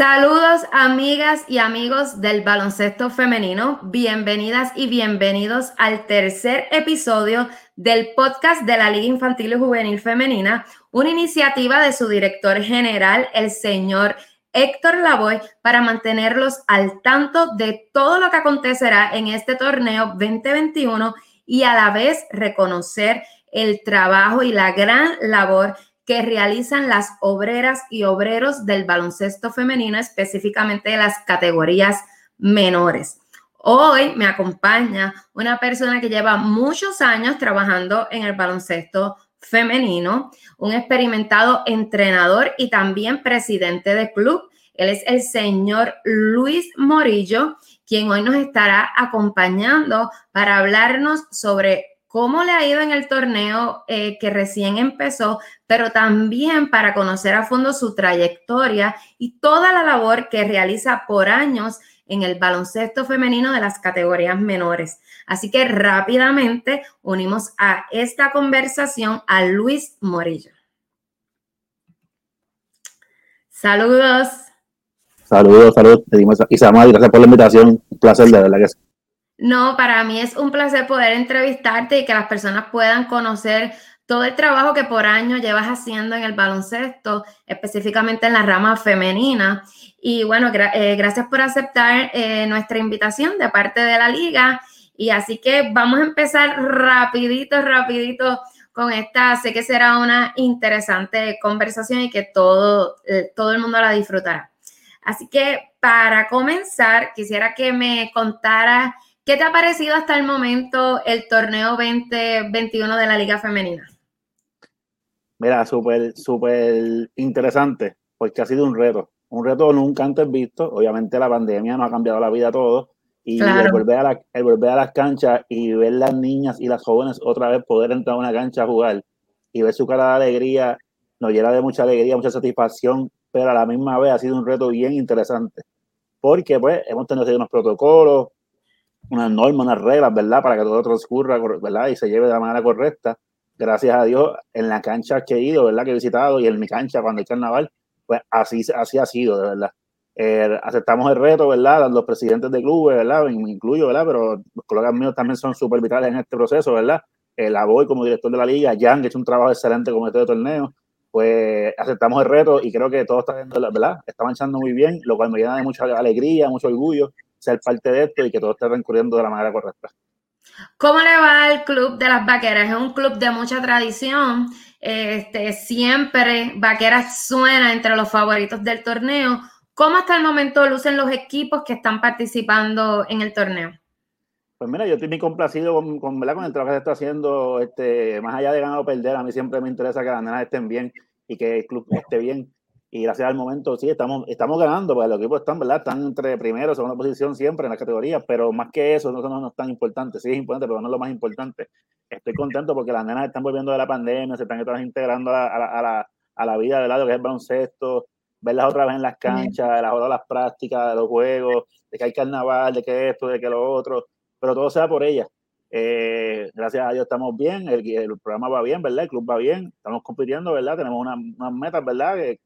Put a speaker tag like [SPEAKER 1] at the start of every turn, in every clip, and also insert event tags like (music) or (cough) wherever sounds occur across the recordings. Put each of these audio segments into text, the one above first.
[SPEAKER 1] Saludos amigas y amigos del baloncesto femenino, bienvenidas y bienvenidos al tercer episodio del podcast de la Liga Infantil y Juvenil Femenina, una iniciativa de su director general, el señor Héctor Lavoy, para mantenerlos al tanto de todo lo que acontecerá en este torneo 2021 y a la vez reconocer el trabajo y la gran labor que realizan las obreras y obreros del baloncesto femenino, específicamente de las categorías menores. Hoy me acompaña una persona que lleva muchos años trabajando en el baloncesto femenino, un experimentado entrenador y también presidente de club. Él es el señor Luis Morillo, quien hoy nos estará acompañando para hablarnos sobre cómo le ha ido en el torneo eh, que recién empezó, pero también para conocer a fondo su trayectoria y toda la labor que realiza por años en el baloncesto femenino de las categorías menores. Así que rápidamente unimos a esta conversación a Luis Morillo. Saludos.
[SPEAKER 2] Saludos, saludos. Isamar, gracias por la invitación. Un placer, de verdad que
[SPEAKER 1] no, para mí es un placer poder entrevistarte y que las personas puedan conocer todo el trabajo que por años llevas haciendo en el baloncesto, específicamente en la rama femenina. Y bueno, eh, gracias por aceptar eh, nuestra invitación de parte de la liga. Y así que vamos a empezar rapidito, rapidito con esta. Sé que será una interesante conversación y que todo, eh, todo el mundo la disfrutará. Así que para comenzar, quisiera que me contara ¿Qué te ha parecido hasta el momento el torneo 2021 de la Liga Femenina?
[SPEAKER 2] Mira, súper, súper interesante, porque ha sido un reto, un reto nunca antes visto. Obviamente la pandemia nos ha cambiado la vida a todos y el, volver a el volver a las canchas y ver las niñas y las jóvenes otra vez poder entrar a una cancha a jugar y ver su cara de alegría, nos llena de mucha alegría, mucha satisfacción, pero a la misma vez ha sido un reto bien interesante, porque pues hemos tenido unos protocolos, unas normas, unas reglas, ¿verdad? Para que todo transcurra, ¿verdad? Y se lleve de la manera correcta. Gracias a Dios, en la cancha que he ido, ¿verdad? Que he visitado y en mi cancha cuando hay carnaval, pues así, así ha sido, de verdad. Eh, aceptamos el reto, ¿verdad? Los presidentes de clubes, ¿verdad? Me incluyo, ¿verdad? Pero los colegas míos también son súper vitales en este proceso, ¿verdad? Eh, la voy como director de la liga, Jan, que ha hecho un trabajo excelente como director de torneo, pues aceptamos el reto y creo que todo está, ¿verdad? Está marchando muy bien, lo cual me llena de mucha alegría, mucho orgullo ser parte de esto y que todo esté transcurriendo de la manera correcta.
[SPEAKER 1] ¿Cómo le va al Club de las Vaqueras? Es un club de mucha tradición. Este, siempre Vaqueras suena entre los favoritos del torneo. ¿Cómo hasta el momento lucen los equipos que están participando en el torneo?
[SPEAKER 2] Pues mira, yo estoy muy complacido con, con, con el trabajo que se está haciendo, este, más allá de ganar o perder, a mí siempre me interesa que las nenas estén bien y que el club esté bien y gracias al momento sí estamos, estamos ganando, porque los equipos están, ¿verdad? Están entre primero y segunda posición siempre en la categoría, pero más que eso, no, no, es tan importante, sí es importante, pero no es lo más importante. Estoy contento porque las nenas están volviendo de la pandemia, se están integrando a la, a la, a la, vida de lado que es el baloncesto, verlas otra vez en las canchas, las las prácticas, de los juegos, de que hay carnaval, de que esto, de que lo otro, pero todo sea por ellas. Eh, gracias a Dios estamos bien, el, el, programa va bien, ¿verdad? El club va bien, estamos compitiendo, ¿verdad? Tenemos unas una metas, ¿verdad? Que,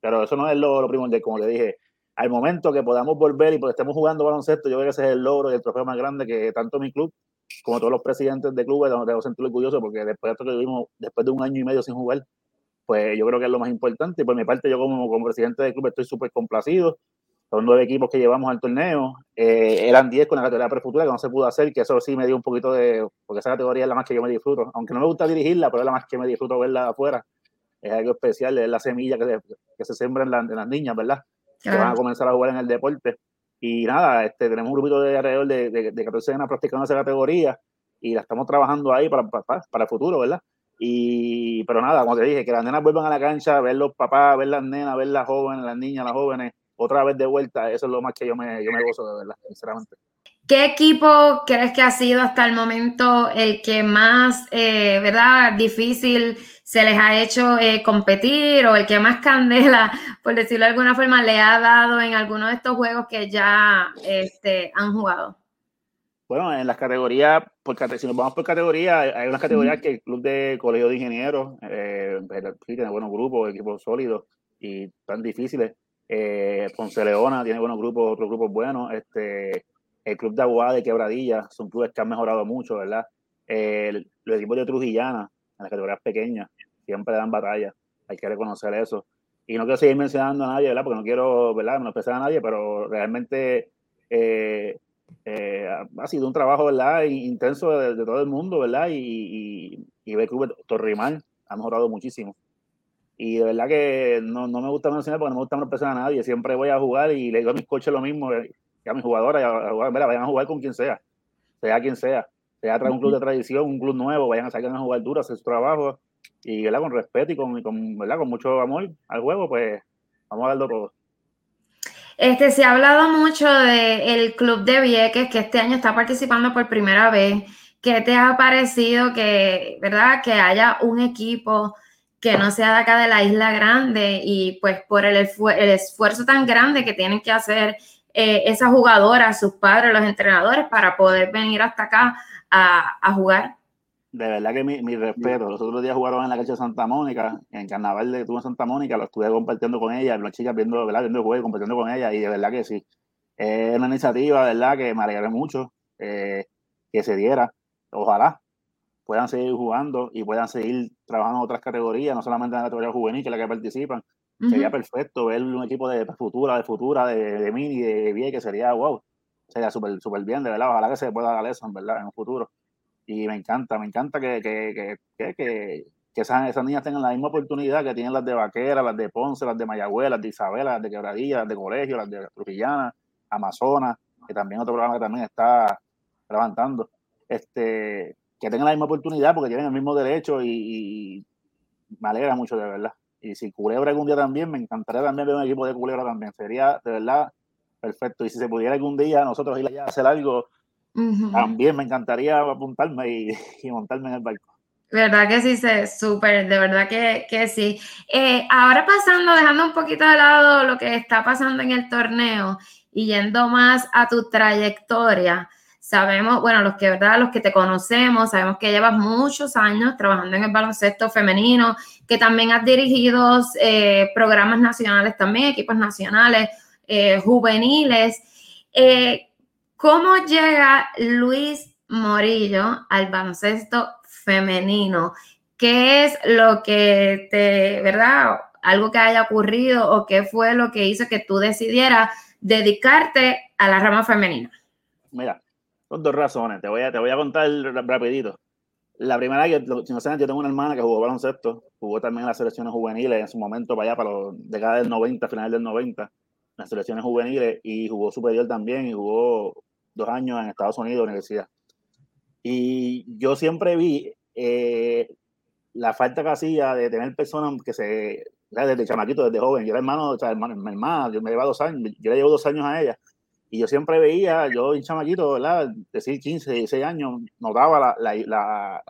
[SPEAKER 2] pero eso no es lo, lo primordial, como le dije. Al momento que podamos volver y pues estemos jugando baloncesto, yo creo que ese es el logro y el trofeo más grande que tanto mi club como todos los presidentes de clubes nos debo sentir orgulloso porque después de esto que vivimos, después de un año y medio sin jugar, pues yo creo que es lo más importante. Y por mi parte, yo como, como presidente del club estoy súper complacido. Son nueve equipos que llevamos al torneo. Eh, eran diez con la categoría prefutura que no se pudo hacer, que eso sí me dio un poquito de... Porque esa categoría es la más que yo me disfruto. Aunque no me gusta dirigirla, pero es la más que me disfruto verla afuera es algo especial, es la semilla que se, que se sembra en, las niñas, ¿verdad? Que van a comenzar a jugar en el deporte. Y nada, este, tenemos un grupito de alrededor de, de, de 14 años practicando esa categoría y la estamos trabajando ahí para, para, para, el futuro, ¿verdad? Y, pero nada, como te dije, que las nenas vuelvan a la cancha, ver los papás, ver las nenas, ver las jóvenes, las niñas, las jóvenes, otra vez de vuelta, eso es lo más que yo me, yo me gozo de verdad, sinceramente.
[SPEAKER 1] ¿Qué equipo crees que ha sido hasta el momento el que más, eh, verdad, difícil se les ha hecho eh, competir o el que más candela, por decirlo de alguna forma, le ha dado en alguno de estos juegos que ya este, han jugado?
[SPEAKER 2] Bueno, en las categorías, por, si nos vamos por categoría, hay unas categorías que el Club de Colegio de Ingenieros eh, tiene buenos grupos, equipos sólidos. y tan difíciles. Eh, Ponce Leona tiene buenos grupos, otros grupos buenos. Este, el Club de Aguada de Quebradilla son clubes que han mejorado mucho, ¿verdad? El, los equipos de Trujillana, en las categorías pequeñas, siempre dan batalla. Hay que reconocer eso. Y no quiero seguir mencionando a nadie, ¿verdad? Porque no quiero, ¿verdad? No a nadie, pero realmente eh, eh, ha sido un trabajo, ¿verdad? Intenso de, todo el mundo, ¿verdad? Y, y, y club Torrimán ha mejorado muchísimo. Y de verdad que no, no me gusta mencionar porque no me gusta mencionar a nadie. Siempre voy a jugar y le digo a mis coches lo mismo, eh, que a mis jugadores, a, jugar, vayan a jugar con quien sea, sea quien sea. Sea un club de tradición, un club nuevo, vayan a salir a jugar duro, hacer su trabajo. Y con respeto y con mucho amor al juego, pues vamos a darlo todo.
[SPEAKER 1] Este, se ha hablado mucho del Club de Vieques, que este año está participando por primera vez. ¿Qué te ha parecido que, verdad, que haya un equipo que no sea de acá de la Isla Grande y pues por el, esfuerzo tan grande que tienen que hacer eh, esas jugadoras, sus padres, los entrenadores para poder venir hasta acá a, jugar?
[SPEAKER 2] De verdad que mi, respeto. Los otros días jugaron en la cancha de Santa Mónica, en carnaval de tuve en Santa Mónica, lo estuve compartiendo con ella, las chicas viendo, ¿verdad? viendo el juego, compartiendo con ella, y de verdad que sí. Es una iniciativa, ¿verdad? Que me alegré mucho eh, que se diera. Ojalá, puedan seguir jugando y puedan seguir trabajando en otras categorías, no solamente en la categoría juvenil, que es la que participan. Sería perfecto ver un equipo de futura, de futura, de, de mini, de bien, que sería wow. Sería súper super bien, de verdad. Ojalá que se pueda dar eso, en verdad, en un futuro. Y me encanta, me encanta que, que, que, que, que esas, esas, niñas tengan la misma oportunidad que tienen las de Vaquera, las de Ponce, las de Mayagüez, las de Isabela, las de Quebradilla, las de Colegio, las de Trujillana, Amazonas, que también otro programa que también está levantando. Este, que tengan la misma oportunidad porque tienen el mismo derecho y, me alegra mucho de verdad. Y si Culebra algún día también, me encantaría también ver un equipo de Culebra también. Sería de verdad perfecto. Y si se pudiera algún día nosotros ir allá a hacer algo, también me encantaría apuntarme y, (laughs) montarme en el barco.
[SPEAKER 1] ¿Verdad que sí? Súper, de verdad que, que sí. Eh, ahora pasando, dejando un poquito de lado lo que está pasando en el torneo y yendo más a tu trayectoria, Sabemos, bueno, los que, ¿verdad? Los que te conocemos, sabemos que llevas muchos años trabajando en el baloncesto femenino, que también has dirigido eh, programas nacionales también, equipos nacionales, eh, juveniles. Eh, ¿Cómo llega Luis Morillo al baloncesto femenino? ¿Qué es lo que te, verdad? Algo que haya ocurrido o qué fue lo que hizo que tú decidieras dedicarte a la rama femenina?
[SPEAKER 2] Mira, con dos razones. Te voy a, te voy a contar rapidito. La primera, que si no saben, yo tengo una hermana que jugó baloncesto, jugó también en las selecciones juveniles en su momento para allá, para los décadas del 90, final del 90, las selecciones juveniles, y jugó superior también, y jugó dos años en Estados Unidos, universidad. Y yo siempre vi eh, la falta que hacía de tener personas que se, desde chamaquito, desde joven, yo era hermano, o sea, hermano, mi hermana, yo me lleva dos años, yo le llevo dos años a ella, y yo siempre veía, yo en chamaquito, ¿verdad? Decir 15, 16 años, notaba la,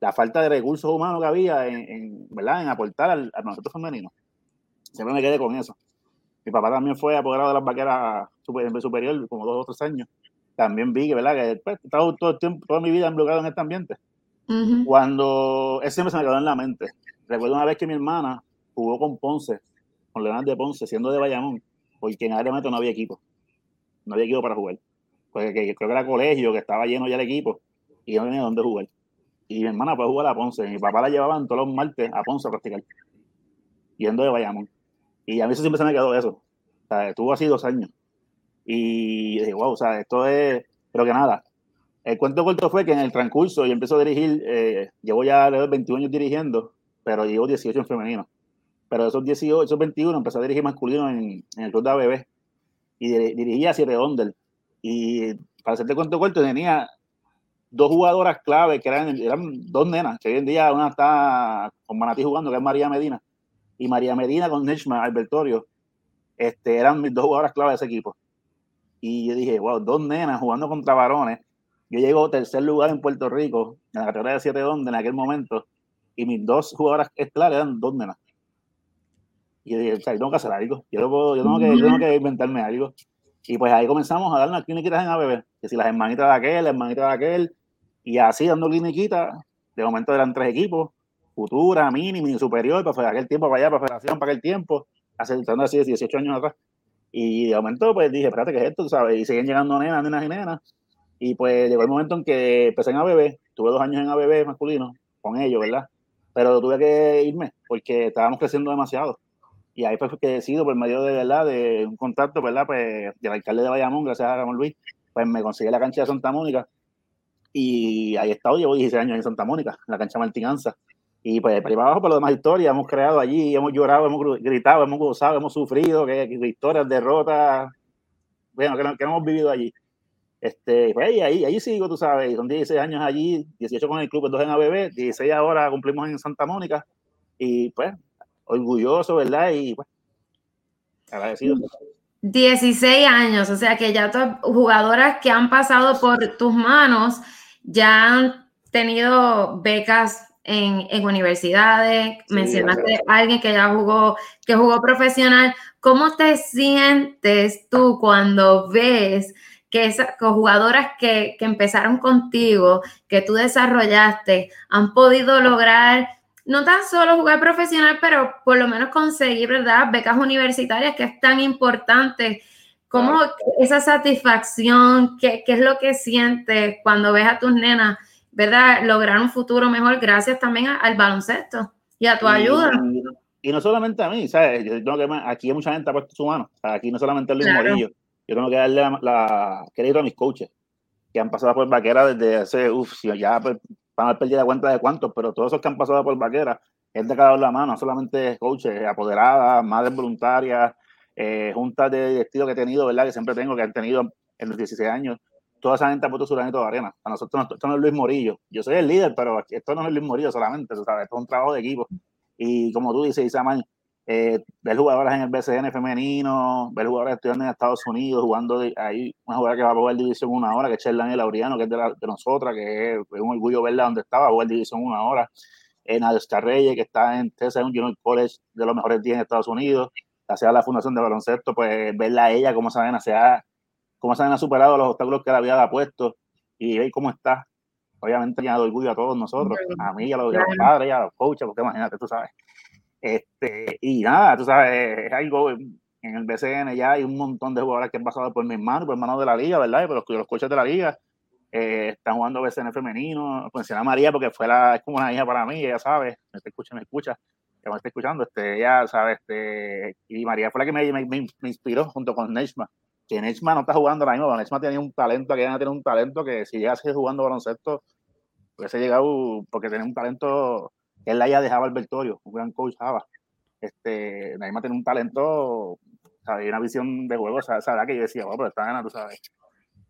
[SPEAKER 2] la, falta de recursos humanos que había en, ¿verdad? en aportar al, al baloncesto femenino. Siempre me quedé con eso. Mi papá también fue apoderado de las vaqueras super, superior, como dos o tres años. También vi que, ¿verdad? Que pues, estaba todo el tiempo, toda mi vida involucrado en este ambiente. Cuando, ese siempre se me quedó en la mente. Recuerdo una vez que mi hermana jugó con Ponce, con Leonardo de Ponce, siendo de Bayamón, porque en área no había equipo no había equipo para jugar. Porque creo que era colegio, que estaba lleno ya el equipo, y no tenía dónde jugar. Y mi hermana fue jugar a Ponce. Mi papá la llevaban todos los martes a Ponce a practicar, yendo de Bayamón. Y a mí eso siempre se me quedó eso. O sea, estuvo así dos años. Y dije, wow, o sea, esto es. Pero que nada. El cuento corto fue que en el transcurso yo empecé a dirigir, eh, llevo ya 21 años dirigiendo, pero llevo 18 en femenino. Pero esos 18, esos 21 empecé a dirigir masculino en, el club de ABB y dirigía a Siete Onder. Y para hacerte cuento corto, tenía dos jugadoras clave que eran, eran dos nenas, que hoy en día una está con Manatí jugando, que es María Medina, y María Medina con Nechma Albertorio, este, eran mis dos jugadoras clave de ese equipo. Y yo dije, wow, dos nenas jugando contra varones. Yo llego tercer lugar en Puerto Rico, en la categoría de siete donde en aquel momento, y mis dos jugadoras estelares eran dos nenas. Y yo dije, o sea, yo tengo que hacer algo. Yo, yo, tengo, que, yo tengo que inventarme algo. Y pues ahí comenzamos a dar unas cliniquitas en ABB. Que si las hermanitas de aquel, las hermanitas de aquel. Y así dando cliniquitas. De momento eran tres equipos. Futura, mini, mini superior. Para aquel tiempo para allá, para federación, para aquel tiempo. hace, así, 18 años atrás. Y de momento, pues dije, espérate, ¿qué es esto? ¿sabes? Y siguen llegando nenas, nenas y nenas. Y pues llegó el momento en que empecé en ABB, tuve dos años en ABB masculino con ellos, ¿verdad? Pero tuve que irme porque estábamos creciendo demasiado. Y ahí fue que decido, por medio de, ¿verdad? de un contacto, ¿verdad? Pues del alcalde de Bayamón, gracias a Ramón Luis, pues me conseguí la cancha de Santa Mónica. Y ahí he estado, llevo 16 años en Santa Mónica, en la cancha Martinanza. Y pues para abajo, por lo demás historias, hemos creado allí, hemos llorado, hemos gritado, hemos gozado, hemos sufrido, que, historias, derrotas, bueno, que, que hemos vivido allí. Este, pues ahí, ahí sigo, tú sabes, son 16 años allí, 18 con el club, 2 en ABB, 16 ahora cumplimos en Santa Mónica, y pues, orgulloso, ¿verdad? Y pues, agradecido.
[SPEAKER 1] 16 años, o sea que ya jugadoras que han pasado por tus manos ya han tenido becas en, en universidades, mencionaste a alguien que ya jugó, que jugó profesional. ¿Cómo te sientes tú cuando ves que esas jugadoras que, que empezaron contigo, que tú desarrollaste, han podido lograr no tan solo jugar profesional, pero por lo menos conseguir, ¿verdad? Becas universitarias, que es tan importante. ¿Cómo esa satisfacción, qué, qué es lo que sientes cuando ves a tus nenas ¿verdad? Lograr un futuro mejor gracias también al baloncesto y a tu ayuda.
[SPEAKER 2] Y, no solamente a mí, ¿sabes? Yo tengo que, aquí mucha gente ha puesto su mano. aquí no solamente Luis Morillo. Yo tengo que darle la, crédito a mis coaches que han pasado por vaquera desde hace, uff, ya pues, van a perder la cuenta de cuántos, pero todos esos que han pasado por vaquera, gente que ha dado la mano, no solamente coaches, apoderadas, madres voluntarias, eh, juntas de estilo que he tenido, ¿verdad? Que siempre tengo, que han tenido en los 16 años, toda esa gente puesto su granito de arena. A nosotros esto no es Luis Morillo. Yo soy el líder, pero esto no es Luis Morillo solamente, esto es un trabajo de equipo. Y como tú dices, Isamal, eh, ver jugadoras en el BCN femenino, ver jugadoras estudiando en Estados Unidos, jugando de, ahí, una jugadora que va a jugar División una hora, que es Cherlan Laureano, que es de, la, de nosotras, que es, un orgullo verla donde estaba, jugar División una hora. Eh, Nadia Reyes, que está en TSA, un Junior College de los mejores días en Estados Unidos, hacia la Fundación de Baloncesto, pues verla a ella, cómo saben, hacia cómo se han superado los obstáculos que la vida ha puesto y ver cómo está. Obviamente ya orgullo a todos nosotros, a mí, a los, padres, a los coaches, porque imagínate, tú sabes. Este, y nada, tú sabes, es algo en el BCN ya hay un montón de jugadores que han pasado por mis manos, por manos de la liga, ¿verdad? Pero los, coaches de la liga eh, están jugando BCN femenino. Mencioné a María porque fue la, es como una hija para mí, ella sabe, me escucha, me escucha, que me está escuchando, este, ella sabe, este, y María fue la que me, me, me inspiró junto con Neishma que Nechma no está jugando la misma, Nechma tenía un talento, que tiene un talento que si llegase jugando baloncesto, hubiese llegado, porque tenía un talento que él haya dejado al Bertorio, un gran coach Java. Este, Neymar tiene un talento, ¿sabes? una visión de juego, ¿sabes? que yo decía, bueno, pero está ganando, sabes.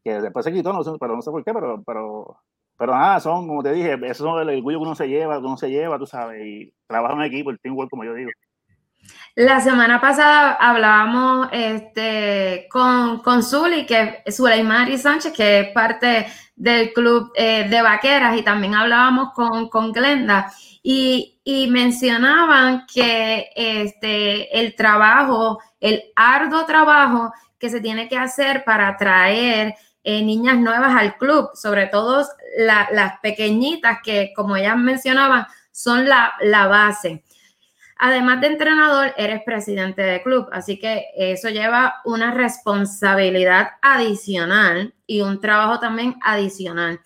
[SPEAKER 2] Que después se quitó, no sé, pero no sé por qué, pero, pero, pero nada, son, como te dije, eso son el orgullo que uno se lleva, que uno se lleva, tú sabes, y trabaja en equipo, el teamwork, como yo digo.
[SPEAKER 1] La semana pasada hablábamos este, con, con Zuli, que es Suleimari Sánchez, que es parte del club eh, de vaqueras, y también hablábamos con, con Glenda, y, y, mencionaban que este, el trabajo, el arduo trabajo que se tiene que hacer para atraer eh, niñas nuevas al club, sobre todo las pequeñitas que, como ellas mencionaban, son la, la base. Además de entrenador, eres presidente de club, así que eso lleva una responsabilidad adicional y un trabajo también adicional.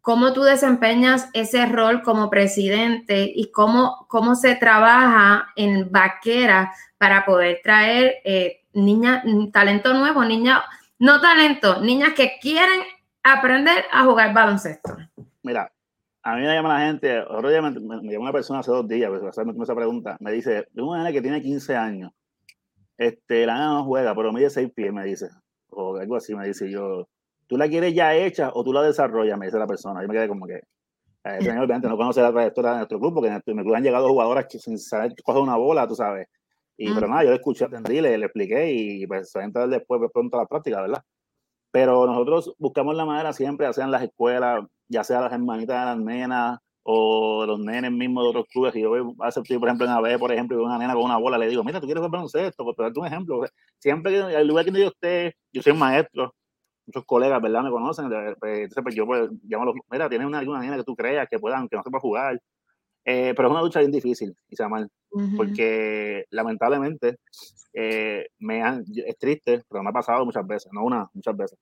[SPEAKER 1] ¿Cómo tú desempeñas ese rol como presidente y cómo, cómo se trabaja en vaquera para poder traer eh, niñas, talento nuevo, niñas, no talento, niñas que quieren aprender a jugar baloncesto?
[SPEAKER 2] Mira, a mí me llama la gente, otro día me, me, una persona hace dos días, pues, hacerme esa pregunta, me dice, una nena que tiene 15 años, este, la nena no juega, pero mide 6 pies, me dice, o algo así, me dice. Yo, ¿tú la quieres ya hecha o tú la desarrollas? Me dice la persona, yo me quedé como que, eh, obviamente no conoce la trayectoria de nuestro club, porque en, nuestro, club han llegado jugadoras que sin saber coger una bola, tú sabes, y pero nada, yo le escuché, atendí, le, le expliqué y pues se va a entrar después pues, pronto a la práctica, ¿verdad? Pero nosotros buscamos la manera siempre, ya sea en las escuelas, ya sea las hermanitas de las nenas o los nenes mismos de otros clubes. Y yo veo, hace, por ejemplo, en AB, por ejemplo, veo una nena con una bola, le digo, mira, tú quieres jugar baloncesto, por darte un ejemplo. Siempre que el lugar que yo esté, yo soy un maestro, muchos colegas, ¿verdad? Me conocen. Pues, entonces, pues yo pues, llamo a los, mira, tienes una, alguna nena que tú creas que puedan, que no sepa jugar. Eh, pero es una lucha bien difícil, Isamar, porque lamentablemente eh, me han, es triste, pero me ha pasado muchas veces, no una, muchas veces.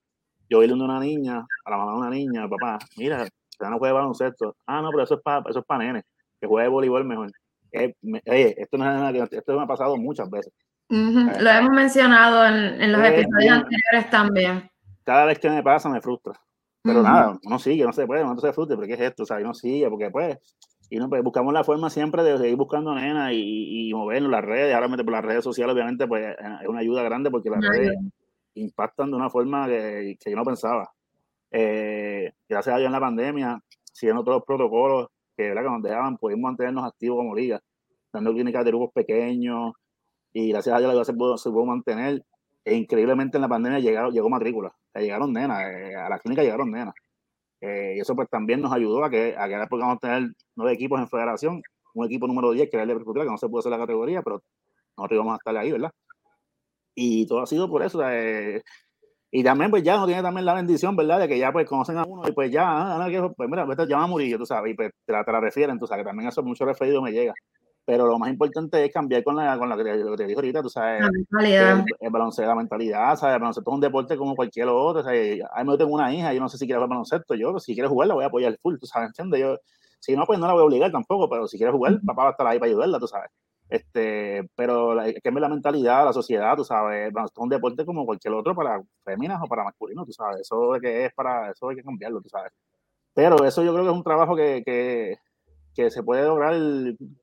[SPEAKER 2] Yo voy a una niña, a la mamá de una niña, papá, mira, ya no juega baloncesto. Ah, no, pero eso es para eso es para nene, que juegue voleibol mejor. Eh, esto, no es esto me ha pasado muchas veces.
[SPEAKER 1] Lo hemos mencionado en, en los episodios anteriores también.
[SPEAKER 2] Cada vez que me pasa me frustra. Pero nada, uno sigue, no se puede, no se frustre, porque es esto, o sea, uno sigue, porque pues, y no, pues, buscamos la forma siempre de seguir buscando nena y, y movernos las redes, ahora por las redes sociales, obviamente, pues es una ayuda grande porque las redes impactan de una forma que, que yo no pensaba. Eh, gracias a Dios en la pandemia, siguiendo todos los protocolos que, que nos dejaban, pudimos mantenernos activos como liga, dando clínicas de grupos pequeños, y gracias a Dios la se pudo, se pudo mantener. E increíblemente en la pandemia llegaron, llegó matrícula, llegaron nenas, eh, a la clínica llegaron nenas. Eh, y eso pues también nos ayudó a que, a que podamos tener nueve equipos en federación, un equipo número 10 que era el de que no se pudo hacer la categoría, pero nosotros íbamos a estar ahí, ¿verdad? Y todo ha sido por eso. Eh, y también, pues ya no tiene también la bendición, ¿verdad? De que ya pues conocen a uno y pues ya, ah, pues mira, te llama Murillo, tú sabes, y pues te la, te la refieren, tú sabes, que también eso mucho referido me llega pero lo más importante es cambiar con, la, con la, lo que te dijo ahorita, tú sabes, el, el, baloncesto, la mentalidad, ¿sabes? El baloncesto es un deporte como cualquier otro, ¿sabes? A mí tengo una hija, yo no sé si quiere jugar baloncesto, yo si quiere jugar la voy a apoyar full, tú sabes, ¿entiendes? Yo, si no, pues no la voy a obligar tampoco, pero si quiere jugar, papá va a estar ahí para ayudarla, tú sabes. Este, pero hay que cambiar la mentalidad, la sociedad, tú sabes, es un deporte como cualquier otro para féminas o para masculinos, tú sabes, eso de que es para, eso hay que cambiarlo, tú sabes. Pero eso yo creo que es un trabajo que, que que se puede lograr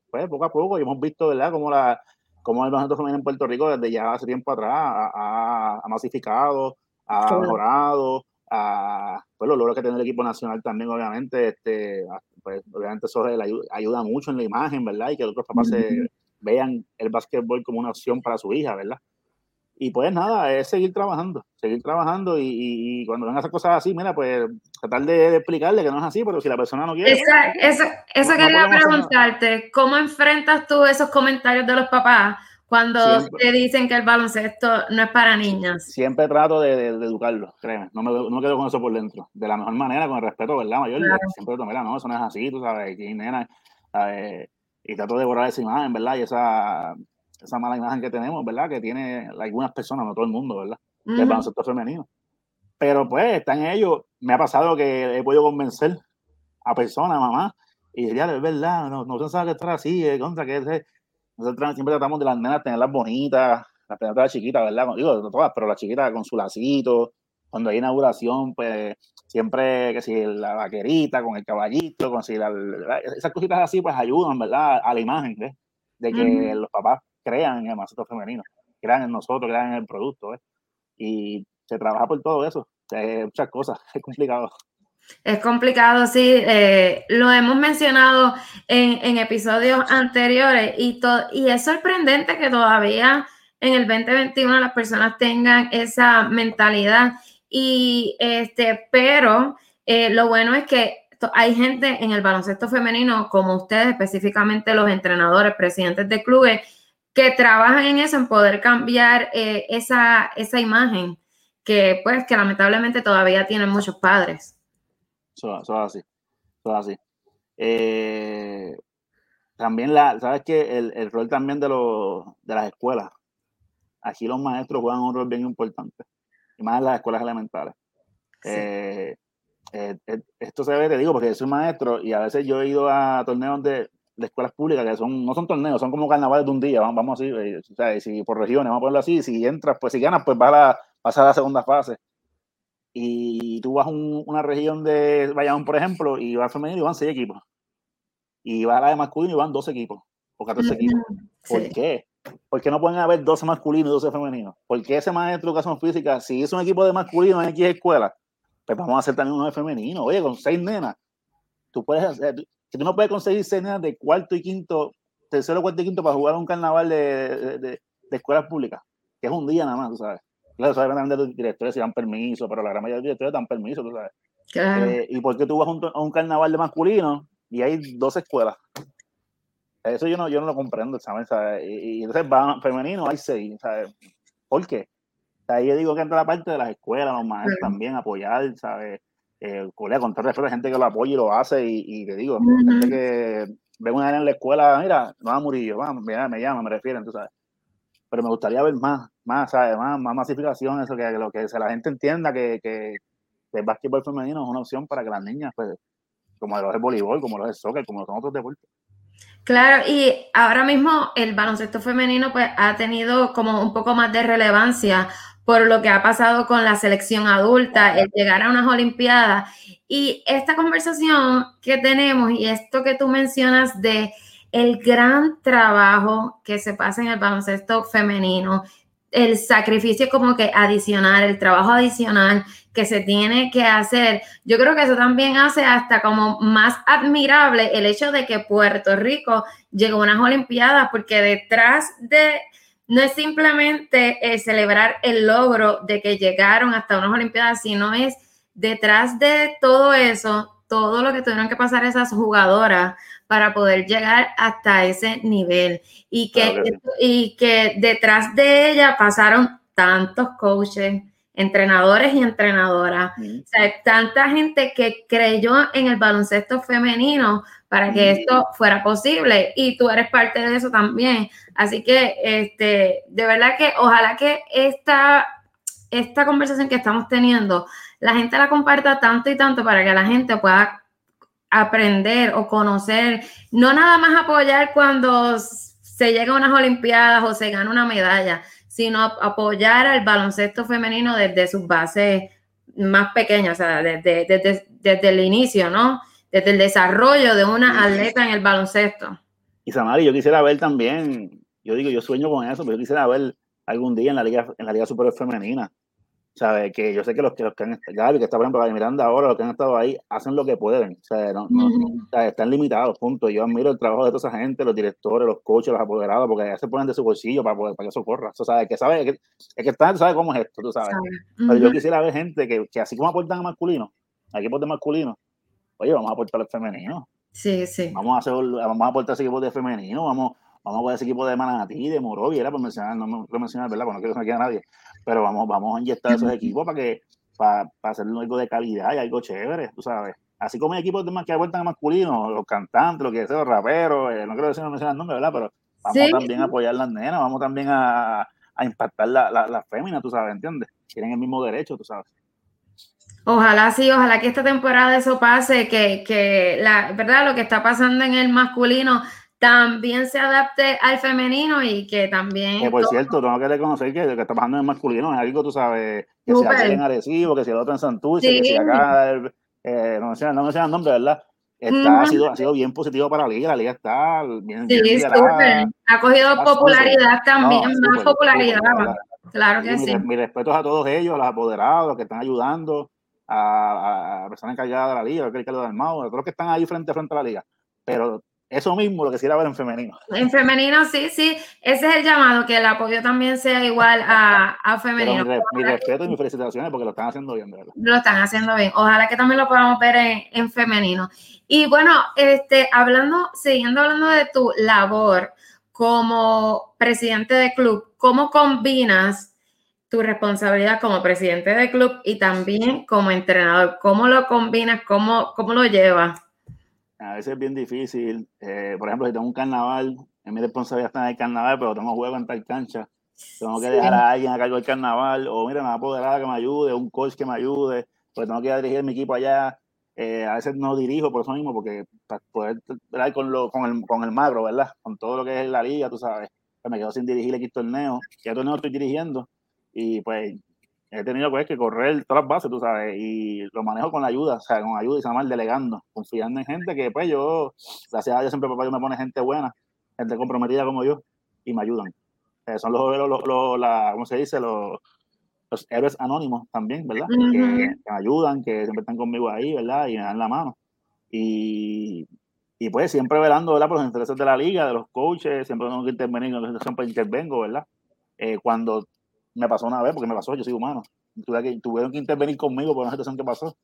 [SPEAKER 2] pues, poco a poco y hemos visto, ¿verdad?, como, la, como el baloncesto femenino en Puerto Rico desde ya hace tiempo atrás ha, masificado, ha mejorado, a, pues los logros que tiene el equipo nacional también, obviamente, este, pues, obviamente eso ayuda, mucho en la imagen, ¿verdad? Y que otros papás se vean el básquetbol como una opción para su hija, ¿verdad? Y pues nada, es seguir trabajando, seguir trabajando y, cuando ven esas cosas así, mira, pues tratar de, explicarle que no es así, pero si la persona no quiere...
[SPEAKER 1] Esa, eso eso quería preguntarte, ¿cómo enfrentas tú esos comentarios de los papás cuando te dicen que el baloncesto no es para niñas?
[SPEAKER 2] Siempre trato de, educarlos, créeme, no me, no quedo con eso por dentro, de la mejor manera, con el respeto, ¿verdad, mayor? Siempre digo, mira, no, eso no es así, tú sabes, que nena, y trato de borrar esa imagen, ¿verdad? Y esa esa mala imagen que tenemos, ¿verdad? Que tiene algunas personas, no todo el mundo, ¿verdad? Del baloncesto femenino. Pero pues, está en ello. Me ha pasado que he podido convencer a personas, mamá, y ya es verdad, no, no se sabe que estar así, es contra que nosotros siempre tratamos de las nenas tenerlas bonitas, las las chiquitas, ¿verdad? Digo, no todas, pero las chiquitas con su lacito, cuando hay inauguración, pues siempre que si la vaquerita con el caballito, con si la, esas cositas así, pues ayudan, ¿verdad? A la imagen. De que los papás crean en el baloncesto femenino, crean en nosotros, crean en el producto. ¿eh? Y se trabaja por todo eso. muchas cosas, (laughs) es complicado.
[SPEAKER 1] Es complicado, sí. Eh, lo hemos mencionado en, en episodios anteriores y, y es sorprendente que todavía en el 2021 las personas tengan esa mentalidad. Y este, pero eh, lo bueno es que hay gente en el baloncesto femenino, como ustedes, específicamente los entrenadores, presidentes de clubes, que trabajan en eso, en poder cambiar eh, esa, esa imagen que pues que lamentablemente todavía tienen muchos padres.
[SPEAKER 2] Eso, es así, eso así. Eh, también la, sabes que el, el, rol también de, los, de las escuelas. Aquí los maestros juegan un rol bien importante, más en las escuelas elementales. Eh, esto se ve, te digo, porque soy maestro y a veces yo he ido a torneos de, de escuelas públicas que son, no son torneos, son como carnavales de un día, vamos, vamos así, eh, o sea, si por regiones, vamos a ponerlo así, si entras, pues si ganas, pues vas a pasar a la segunda fase. Y tú vas a una región de Bayamón, por ejemplo, y vas femenino y van seis equipos. Y vas a la de masculino y van dos equipos, o 14 equipos. ¿Por qué? ¿Por qué no pueden haber 12 masculinos y 12 femeninos? ¿Por qué ese maestro de educación física, si es un equipo de masculino en X escuela, pues vamos a hacer también uno de femenino? Oye, con seis nenas, tú puedes hacer, que tú no puedes conseguir cenas de cuarto y quinto, tercero, cuarto y quinto para jugar un carnaval de, de, escuelas públicas, que es un día nada más, tú sabes. Claro, sabes de los directores si dan permiso, pero la gran mayoría de los directores dan permiso, tú sabes. Eh, ¿Y por qué tú vas a un, carnaval de masculino y hay dos escuelas? Eso yo no, yo no lo comprendo, ¿sabes? Y, entonces van femenino, hay seis, ¿sabes? ¿Por qué? ahí yo digo que entra la parte de las escuelas, los maestros también, apoyar, ¿sabes? eh, con todo respeto, gente que lo apoya y lo hace, y, te digo, gente que, ven una en la escuela, mira, no va Murillo, vamos, me, me llama, me refieren, tú sabes. Pero me gustaría ver más, más, ¿sabes? Más, más masificación, eso, que, lo que la gente entienda que, que, el básquetbol femenino es una opción para que las niñas, pues, como lo es el voleibol, como lo es el soccer, como son otros deportes.
[SPEAKER 1] Claro, y ahora mismo el baloncesto femenino pues ha tenido como un poco más de relevancia por lo que ha pasado con la selección adulta, el llegar a unas Olimpiadas. Y esta conversación que tenemos y esto que tú mencionas de el gran trabajo que se pasa en el baloncesto femenino, el sacrificio como que adicional, el trabajo adicional que se tiene que hacer. Yo creo que eso también hace hasta como más admirable el hecho de que Puerto Rico llegó a unas Olimpiadas, porque detrás de, no es simplemente eh, celebrar el logro de que llegaron hasta unas Olimpiadas, sino es detrás de todo eso, todo lo que tuvieron que pasar esas jugadoras para poder llegar hasta ese nivel y que, y que detrás de ella pasaron tantos coaches, entrenadores y entrenadoras, o sea, tanta gente que creyó en el baloncesto femenino para que esto fuera posible y tú eres parte de eso también. Así que, este, de verdad que ojalá que esta, esta conversación que estamos teniendo, la gente la comparta tanto y tanto para que la gente pueda aprender o conocer, no nada más apoyar cuando se llega a unas Olimpiadas o se gana una medalla, sino apoyar al baloncesto femenino desde sus bases más pequeñas, o sea, desde, desde, el inicio, ¿no? Desde el desarrollo de una atleta en el baloncesto.
[SPEAKER 2] Y Samari, yo quisiera ver también, yo digo, yo sueño con eso, pero yo quisiera ver algún día en la Liga, en la Liga Superior Femenina, ¿sabes? Que yo sé que los que, los que han estado, que está por ejemplo Miranda ahora, los que han estado ahí, hacen lo que pueden, o sea, no, están limitados, punto. Yo admiro el trabajo de toda esa gente, los directores, los coaches, los apoderados, porque ya se ponen de su bolsillo para, poder, para que eso corra. O sea, que sabe, que, es que está, sabe cómo es esto, tú sabes. Pero yo quisiera ver gente que, que así como aportan a masculino, equipos de masculino, oye, vamos a aportar al femenino.
[SPEAKER 1] Sí, sí.
[SPEAKER 2] Vamos a hacer, vamos a aportar ese equipo de femenino, vamos, vamos a ese equipo de Manatí, de Morovia, era por mencionar, no me mencionar, ¿verdad? Porque no quiero que no quede a nadie pero vamos, vamos a inyectar esos equipos para que para, hacer algo de calidad y algo chévere, tú sabes. Así como hay equipos de más que aportan masculinos, los cantantes, los que sea, los raperos, eh, no quiero decir no mencionar nombre, ¿verdad? Pero vamos también a apoyar las nenas, vamos también a, a impactar las la, la féminas, tú sabes, ¿entiendes? Tienen el mismo derecho, tú sabes.
[SPEAKER 1] Ojalá sí, ojalá que esta temporada eso pase, que, que la verdad lo que está pasando en el masculino también se adapte al femenino y que también...
[SPEAKER 2] Que por cierto, tengo que reconocer que lo que está pasando en el masculino es algo, tú sabes, que se hace en Arecibo, que si el otro en Santurce, que si acá, eh, no, me sé, no me sé el nombre, ¿verdad? Está, ha, sido, ha sido bien positivo para la liga, la liga está bien...
[SPEAKER 1] Sí, bien ha cogido popularidad también, más popularidad, claro que sí.
[SPEAKER 2] Mi, respeto a todos ellos, a los apoderados, los que están ayudando, a, a personas encargadas de la liga, a Ricardo Dalmau, a todos los que están ahí frente a frente a la liga. Pero eso mismo lo que quisiera ver en femenino.
[SPEAKER 1] En femenino, sí, sí. Ese es el llamado, que el apoyo también sea igual a, a femenino.
[SPEAKER 2] mi, respeto y mis felicitaciones porque lo están haciendo bien, ¿verdad?
[SPEAKER 1] Lo están haciendo bien. Ojalá que también lo podamos ver en, en femenino. Y bueno, este, hablando, siguiendo hablando de tu labor como presidente de club, ¿cómo combinas tu responsabilidad como presidente de club y también como entrenador? ¿Cómo lo combinas? ¿Cómo, cómo lo llevas?
[SPEAKER 2] A veces es bien difícil. Eh, por ejemplo, si tengo un carnaval, es mi responsabilidad estar en el carnaval, pero tengo juego en tal cancha. Tengo que dejar a alguien a cargo del carnaval, o mira, una apoderada que me ayude, un coach que me ayude, pues tengo que dirigir mi equipo allá. Eh, a veces no dirijo por eso mismo, porque para poder ver con, lo, con, el, con el macro, ¿verdad? Con todo lo que es la liga, tú sabes. Pues me quedo sin dirigir X torneo. Ya torneo estoy dirigiendo. Y pues he tenido pues, que correr todas las bases, tú sabes, y lo manejo con la ayuda, o sea, con ayuda y se llama delegando, confiando en gente que, pues yo, gracias a Dios siempre papá yo me pone gente buena, gente comprometida como yo, y me ayudan. Eh, son los, los, los, la, ¿cómo se dice? Los, los héroes anónimos también, ¿verdad? que, me ayudan, que siempre están conmigo ahí, ¿verdad? Y me dan la mano. Y, y pues siempre velando, ¿verdad? Por los intereses de la liga, de los coaches, siempre tengo que intervenir en la intervengo, ¿verdad? Eh, cuando me pasó una vez, porque me pasó, yo soy humano. que, tuvieron que intervenir conmigo por una situación que pasó.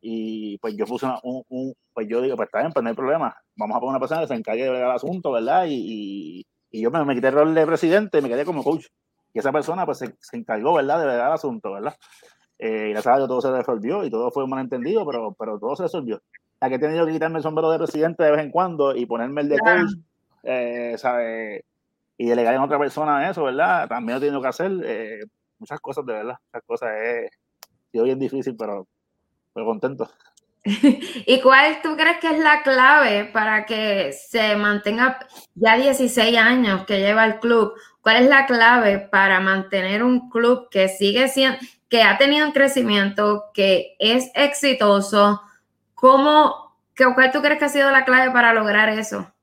[SPEAKER 2] Y pues yo puse un, pues yo digo, pues está bien, pues no hay problema. Vamos a poner una persona que se encargue del asunto, ¿verdad? Y, y, yo me, me, quité el rol de presidente y me quedé como coach. Y esa persona pues se, se encargó, ¿verdad? De ver el asunto, ¿verdad? Eh, y gracias a Dios todo se resolvió y todo fue un malentendido, pero, pero todo se resolvió. la que he tenido que quitarme el sombrero de presidente de vez en cuando y ponerme el de coach, eh, ¿sabe? Y delegar en otra persona eso, ¿verdad? También lo tenido que hacer. Eh, muchas cosas, de verdad. Muchas cosas. Es sido bien difícil, pero, pero contento. (laughs)
[SPEAKER 1] ¿Y cuál tú crees que es la clave para que se mantenga ya 16 años que lleva el club? ¿Cuál es la clave para mantener un club que sigue siendo, que ha tenido un crecimiento, que es exitoso? ¿Cómo, cuál tú crees que ha sido la clave para lograr eso?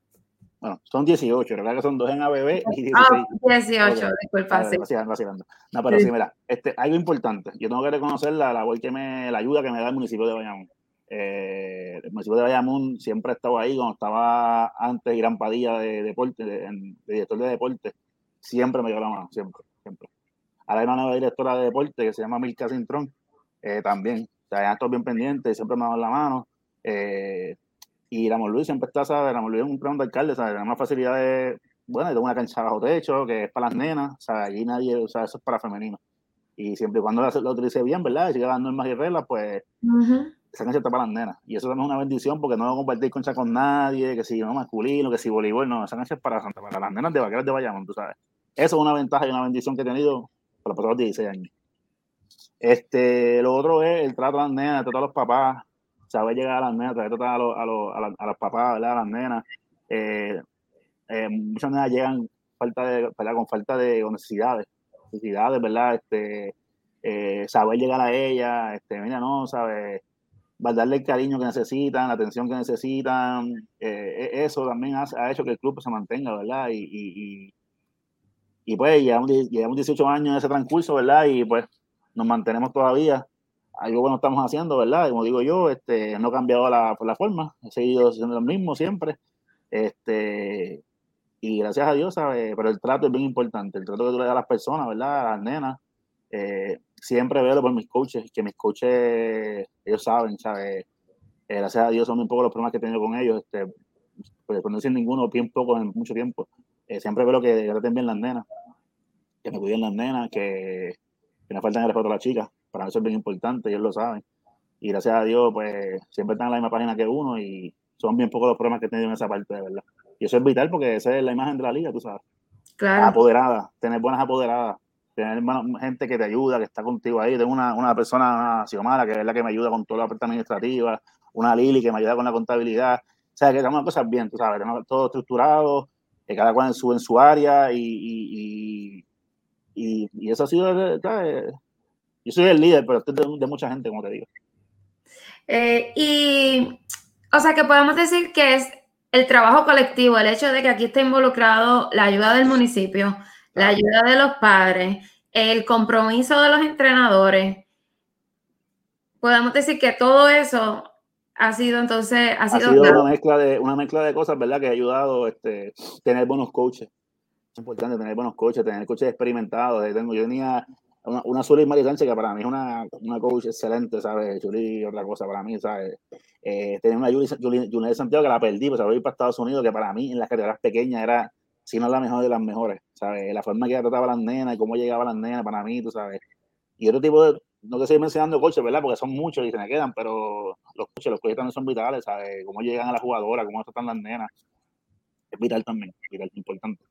[SPEAKER 2] Bueno, son 18, ¿verdad? Que son dos en ABB y 16.
[SPEAKER 1] Ah, 18, disculpa.
[SPEAKER 2] sí. Vacilando, No, pero sí. mira, este, algo importante. Yo tengo que reconocer la labor que me, la ayuda que me da el municipio de Bayamón. Eh, el municipio de Bayamón siempre ha estado ahí, cuando estaba antes Gran Padilla de deporte, de, director de deporte, siempre me dio la mano, siempre, siempre. Ahora hay una nueva directora de deporte que se llama Milka Cintrón, eh, también. O sea, ya estoy bien pendiente, siempre me ha dado la mano. Eh, y Ramón Luis siempre está, ¿sabes? Ramón Luis es un plan de alcalde, ¿sabes? Tiene más facilidades, bueno, tengo una cancha bajo techo, que es para las nenas, ¿sabes? Allí nadie, o sea, eso es para femenino. Y siempre y cuando lo, utilice bien, ¿verdad? Y siga dando normas y reglas, pues esa cancha está para las nenas. Y eso también es una bendición porque no a compartir cancha con nadie, que si no masculino, que si voleibol, no, esa cancha es para, para las nenas de vaqueras de Bayamón, tú sabes. Eso es una ventaja y una bendición que he tenido por los pasados 16 años. Este, lo otro es el trato a las nenas, el trato a los papás, saber llegar a las nenas, saber tratar a, los, a, los, a, los papás, ¿verdad? a las nenas. Eh, eh, muchas nenas llegan falta de, ¿verdad? con falta de necesidades, necesidades, ¿verdad? Este, eh, saber llegar a ella, este, mira, no, ¿sabes? darle el cariño que necesitan, la atención que necesitan, e, eso también ha, ha, hecho que el club se mantenga, ¿verdad? Y, y, y, pues llevamos, llevamos 18 años en ese transcurso, ¿verdad? Y pues nos mantenemos todavía algo bueno estamos haciendo, ¿verdad? Como digo yo, este, no he cambiado la, la forma, he seguido siendo lo mismo siempre. Este, y gracias a Dios, ¿sabes? Pero el trato es bien importante, el trato que tú le das a las personas, ¿verdad? A las nenas. Eh, siempre veo por mis coaches, que mis coaches, ellos saben, ¿sabes? Eh, gracias a Dios son un poco los problemas que he tenido con ellos, este, pues, no decir ninguno, bien poco en mucho tiempo. Eh, siempre veo que traten bien las nenas, que me cuiden las nenas, que, que no faltan el respeto a las chicas para eso es bien importante, ellos lo saben. Y gracias a Dios, pues siempre están en la misma página que uno y son bien pocos los problemas que he tenido en esa parte, de verdad. Y eso es vital porque esa es la imagen de la liga, tú sabes.
[SPEAKER 1] Claro.
[SPEAKER 2] Apoderada, tener buenas apoderadas, tener gente que te ayuda, que está contigo ahí. Tengo una, una persona, Xiomara, que es la que me ayuda con toda la parte administrativa, una Lili que me ayuda con la contabilidad. O sea, que tenemos cosas bien, tú sabes, tenemos todo estructurado, que cada cual en su, en su área y, y, y, eso ha sido, ¿sabes? Yo soy el líder, pero estoy de, mucha gente, como te digo.
[SPEAKER 1] Eh, y, o sea, que podemos decir que es el trabajo colectivo, el hecho de que aquí está involucrado la ayuda del municipio, la ayuda de los padres, el compromiso de los entrenadores. Podemos decir que todo eso ha sido entonces
[SPEAKER 2] ha sido, una mezcla de una mezcla de cosas, ¿verdad? Que ha ayudado este tener buenos coaches. Es importante tener buenos coaches, tener coaches experimentados. Yo tenía una, una Zuli Sánchez que para mí es una, una coach excelente, ¿sabes? Julie, otra cosa para mí, ¿sabes? Eh, tenía una Julie, de Santiago que la perdí, pues a ir para Estados Unidos, que para mí en las carreras pequeñas era, si no la mejor de las mejores, ¿sabes? La forma que trataba a las nenas y cómo llegaba a las nenas, para mí, tú sabes. Y otro tipo de, no te estoy mencionando coches, ¿verdad? Porque son muchos y se me quedan, pero los coches, los coches también son vitales, ¿sabes? Cómo llegan a la jugadora, cómo tratan las nenas. Es vital también, vital, importante.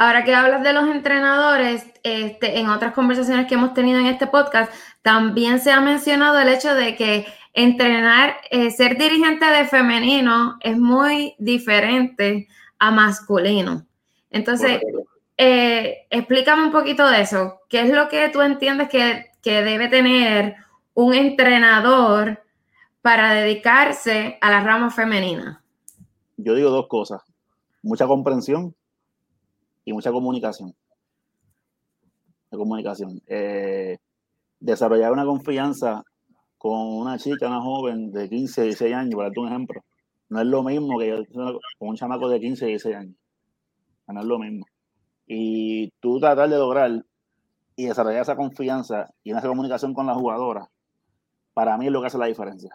[SPEAKER 1] Ahora que hablas de los entrenadores, este, en otras conversaciones que hemos tenido en este podcast, también se ha mencionado el hecho de que entrenar, eh, ser dirigente de femenino es muy diferente a masculino. Entonces, eh, explícame un poquito de eso. ¿Qué es lo que tú entiendes que, que debe tener un entrenador para dedicarse a la rama femenina?
[SPEAKER 2] Yo digo dos cosas. Mucha comprensión y mucha comunicación. Comunicación. Eh, desarrollar una confianza con una chica, una joven de 15, 16 años, para darte un ejemplo. No es lo mismo que con un chamaco de 15, 16 años. No es lo mismo. Y tú tratar de lograr y desarrollar esa confianza y esa comunicación con la jugadora, para mí es lo que hace la diferencia.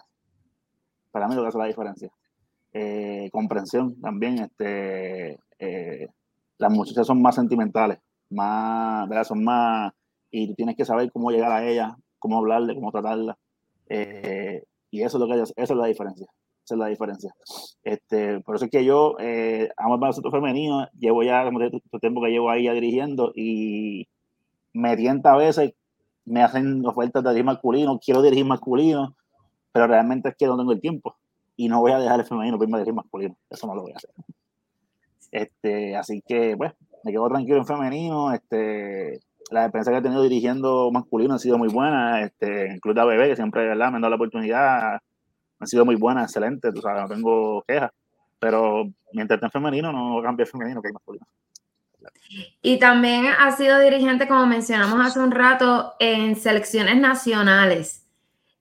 [SPEAKER 2] Para mí es lo que hace la diferencia. Eh, comprensión también, este, eh, las muchachas son más sentimentales, más, ¿verdad? Son más, y tú tienes que saber cómo llegar a ella, cómo hablarle, cómo tratarla. Eh, y eso es lo que eso es la diferencia. Esa es la diferencia. Este, por eso es que yo eh, amo el baloncesto femenino, llevo ya como tiempo que llevo ahí ya dirigiendo y me tienta a veces, me hacen ofertas de dirigir masculino, quiero dirigir masculino, pero realmente es que no tengo el tiempo y no voy a dejar el femenino para a dirigir masculino, eso no lo voy a hacer. Este, así que, pues, me quedo tranquilo en femenino, este, la experiencia que he tenido dirigiendo masculino ha sido muy buena, este, en Club Bebé, que siempre ¿verdad? me han dado la oportunidad, han sido muy buenas, excelentes, tú sabes, no tengo quejas, pero mientras esté en femenino no cambia femenino que es masculino.
[SPEAKER 1] Y también ha sido dirigente, como mencionamos hace un rato, en selecciones nacionales.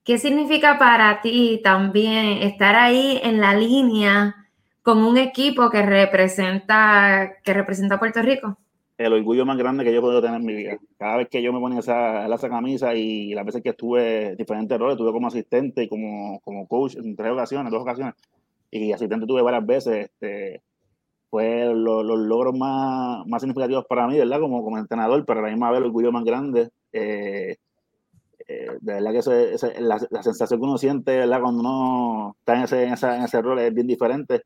[SPEAKER 1] ¿Qué significa para ti también estar ahí en la línea con un equipo que representa, que representa a Puerto Rico?
[SPEAKER 2] el orgullo más grande que yo he podido tener en mi vida. Cada vez que yo me ponía esa, esa camisa y las veces que estuve diferentes roles, estuve como asistente y como, como coach en tres ocasiones, dos ocasiones, y asistente tuve varias veces, este, fue los logros más, más significativos para mí, ¿verdad? Como, como entrenador, pero a la misma vez el orgullo más grande. Eh, eh, de verdad que la, la, sensación que uno siente, ¿verdad? Cuando uno está en ese, en, esa, en ese rol es bien diferente.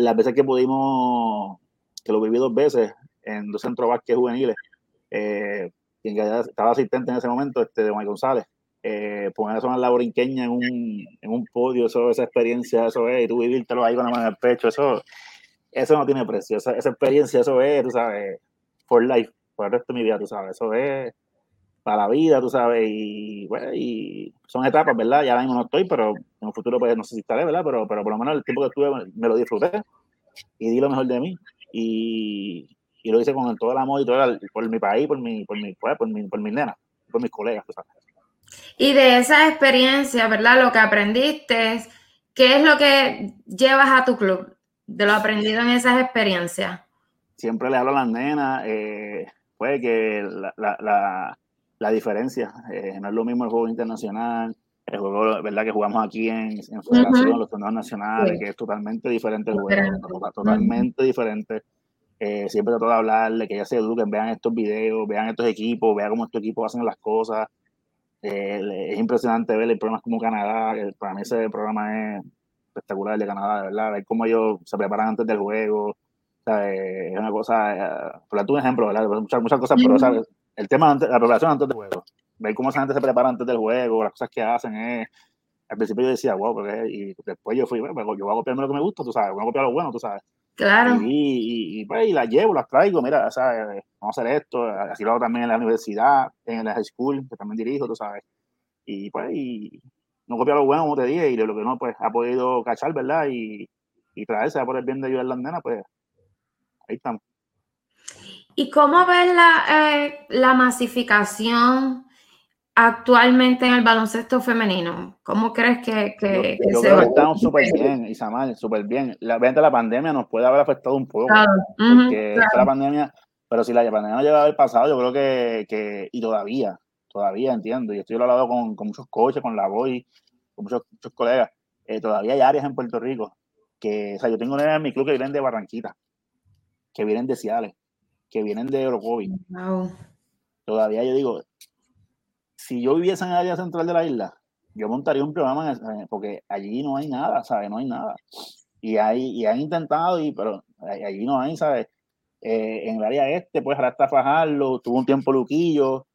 [SPEAKER 2] Las veces que pudimos, que lo viví dos veces, en dos centros básquet juveniles, eh, quien estaba asistente en ese momento, este, de Juan González, eh, poner eso en la en un, en un podio, eso, esa experiencia, eso es, y tú vivírtelo ahí con la mano en el pecho, eso, eso no tiene precio, esa, esa experiencia, eso es, tú sabes, for life, por el resto de mi vida, tú sabes, eso es para la vida, tú sabes, y, bueno, y son etapas, ¿verdad? Ya ahora mismo no estoy, pero en un futuro pues no sé si estaré, ¿verdad? Pero, pero por lo menos el tiempo que estuve me lo disfruté y di lo mejor de mí. Y, y lo hice con todo el amor y todo el, por mi país, por mi, por mi, pues, por mi, por mis nenas, por mis colegas.
[SPEAKER 1] Y de esa experiencia, ¿verdad? Lo que aprendiste, ¿qué es lo que llevas a tu club de lo aprendido en esas experiencias?
[SPEAKER 2] Siempre le hablo a las nenas, eh, pues que la, la, la, diferencia, eh, no es lo mismo el juego internacional, el juego, ¿verdad? Que jugamos aquí en, en Federación, los torneos nacionales, que es totalmente diferente el juego, totalmente diferente eh, siempre trato de hablarle, que ya se eduquen, vean estos videos, vean estos equipos, vean cómo estos equipos hacen las cosas. Eh, es impresionante ver el programa como Canadá, para mí ese programa es espectacular de Canadá, de verdad, ver cómo ellos se preparan antes del juego. es una cosa, eh, por darte un ejemplo, ¿verdad? Muchas, muchas cosas, pero ¿sabes? El tema de la preparación antes del juego, ver cómo esa gente se prepara antes del juego, las cosas que hacen es al principio yo decía, wow, porque, y después yo fui, bueno, pues, yo voy a copiarme lo que me gusta, tú sabes, voy a copiar lo bueno, tú sabes.
[SPEAKER 1] Claro.
[SPEAKER 2] Y, pues, y las llevo, las traigo, mira, ¿sabes? vamos a hacer esto, así lo hago también en la universidad, en la high school, que también dirijo, tú sabes. Y pues, y no copiar lo bueno, como te dije, y lo que no, pues, ha podido cachar, ¿verdad? Y, y traerse por el bien de ayudar a las nenas, pues, ahí estamos.
[SPEAKER 1] ¿Y cómo ves la, eh, la masificación actualmente en el baloncesto femenino? ¿Cómo crees que, que,
[SPEAKER 2] yo, creo que estamos súper bien, Isamar, súper bien. La venta de la pandemia nos puede haber afectado un poco, porque la pandemia, pero si la pandemia no llega a haber pasado, yo creo que, que, y todavía, todavía entiendo, y estoy hablando con, con muchos coaches, con la BOY, con muchos, muchos colegas, eh, todavía hay áreas en Puerto Rico que, o sea, yo tengo una en mi club que vienen de Barranquita, que vienen de Ciales, que vienen de Orocovi. Todavía yo digo, si yo viviese en el área central de la isla, yo montaría un programa porque allí no hay nada, ¿sabes? No hay nada. Y, hay, y han intentado, y, pero allí no hay, ¿sabes? Eh, en el área este, pues ahora está Fajarlo, tuvo un tiempo Luquillo,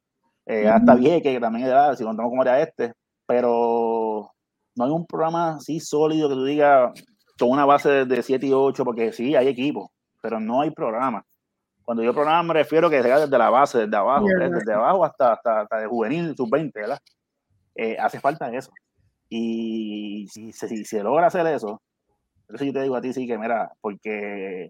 [SPEAKER 2] eh, hasta Vieque, que también es de si contamos como área este, pero no hay un programa así sólido que tú digas con una base de 7 y 8, porque sí, hay equipos, pero no hay programa. Cuando yo programa me refiero que sea desde la base, desde abajo, desde abajo hasta, hasta, hasta de juvenil, sub-20, ¿verdad? Eh, hace falta eso. Y si, si, se logra hacer eso, entonces yo te digo a ti sí que, mira, porque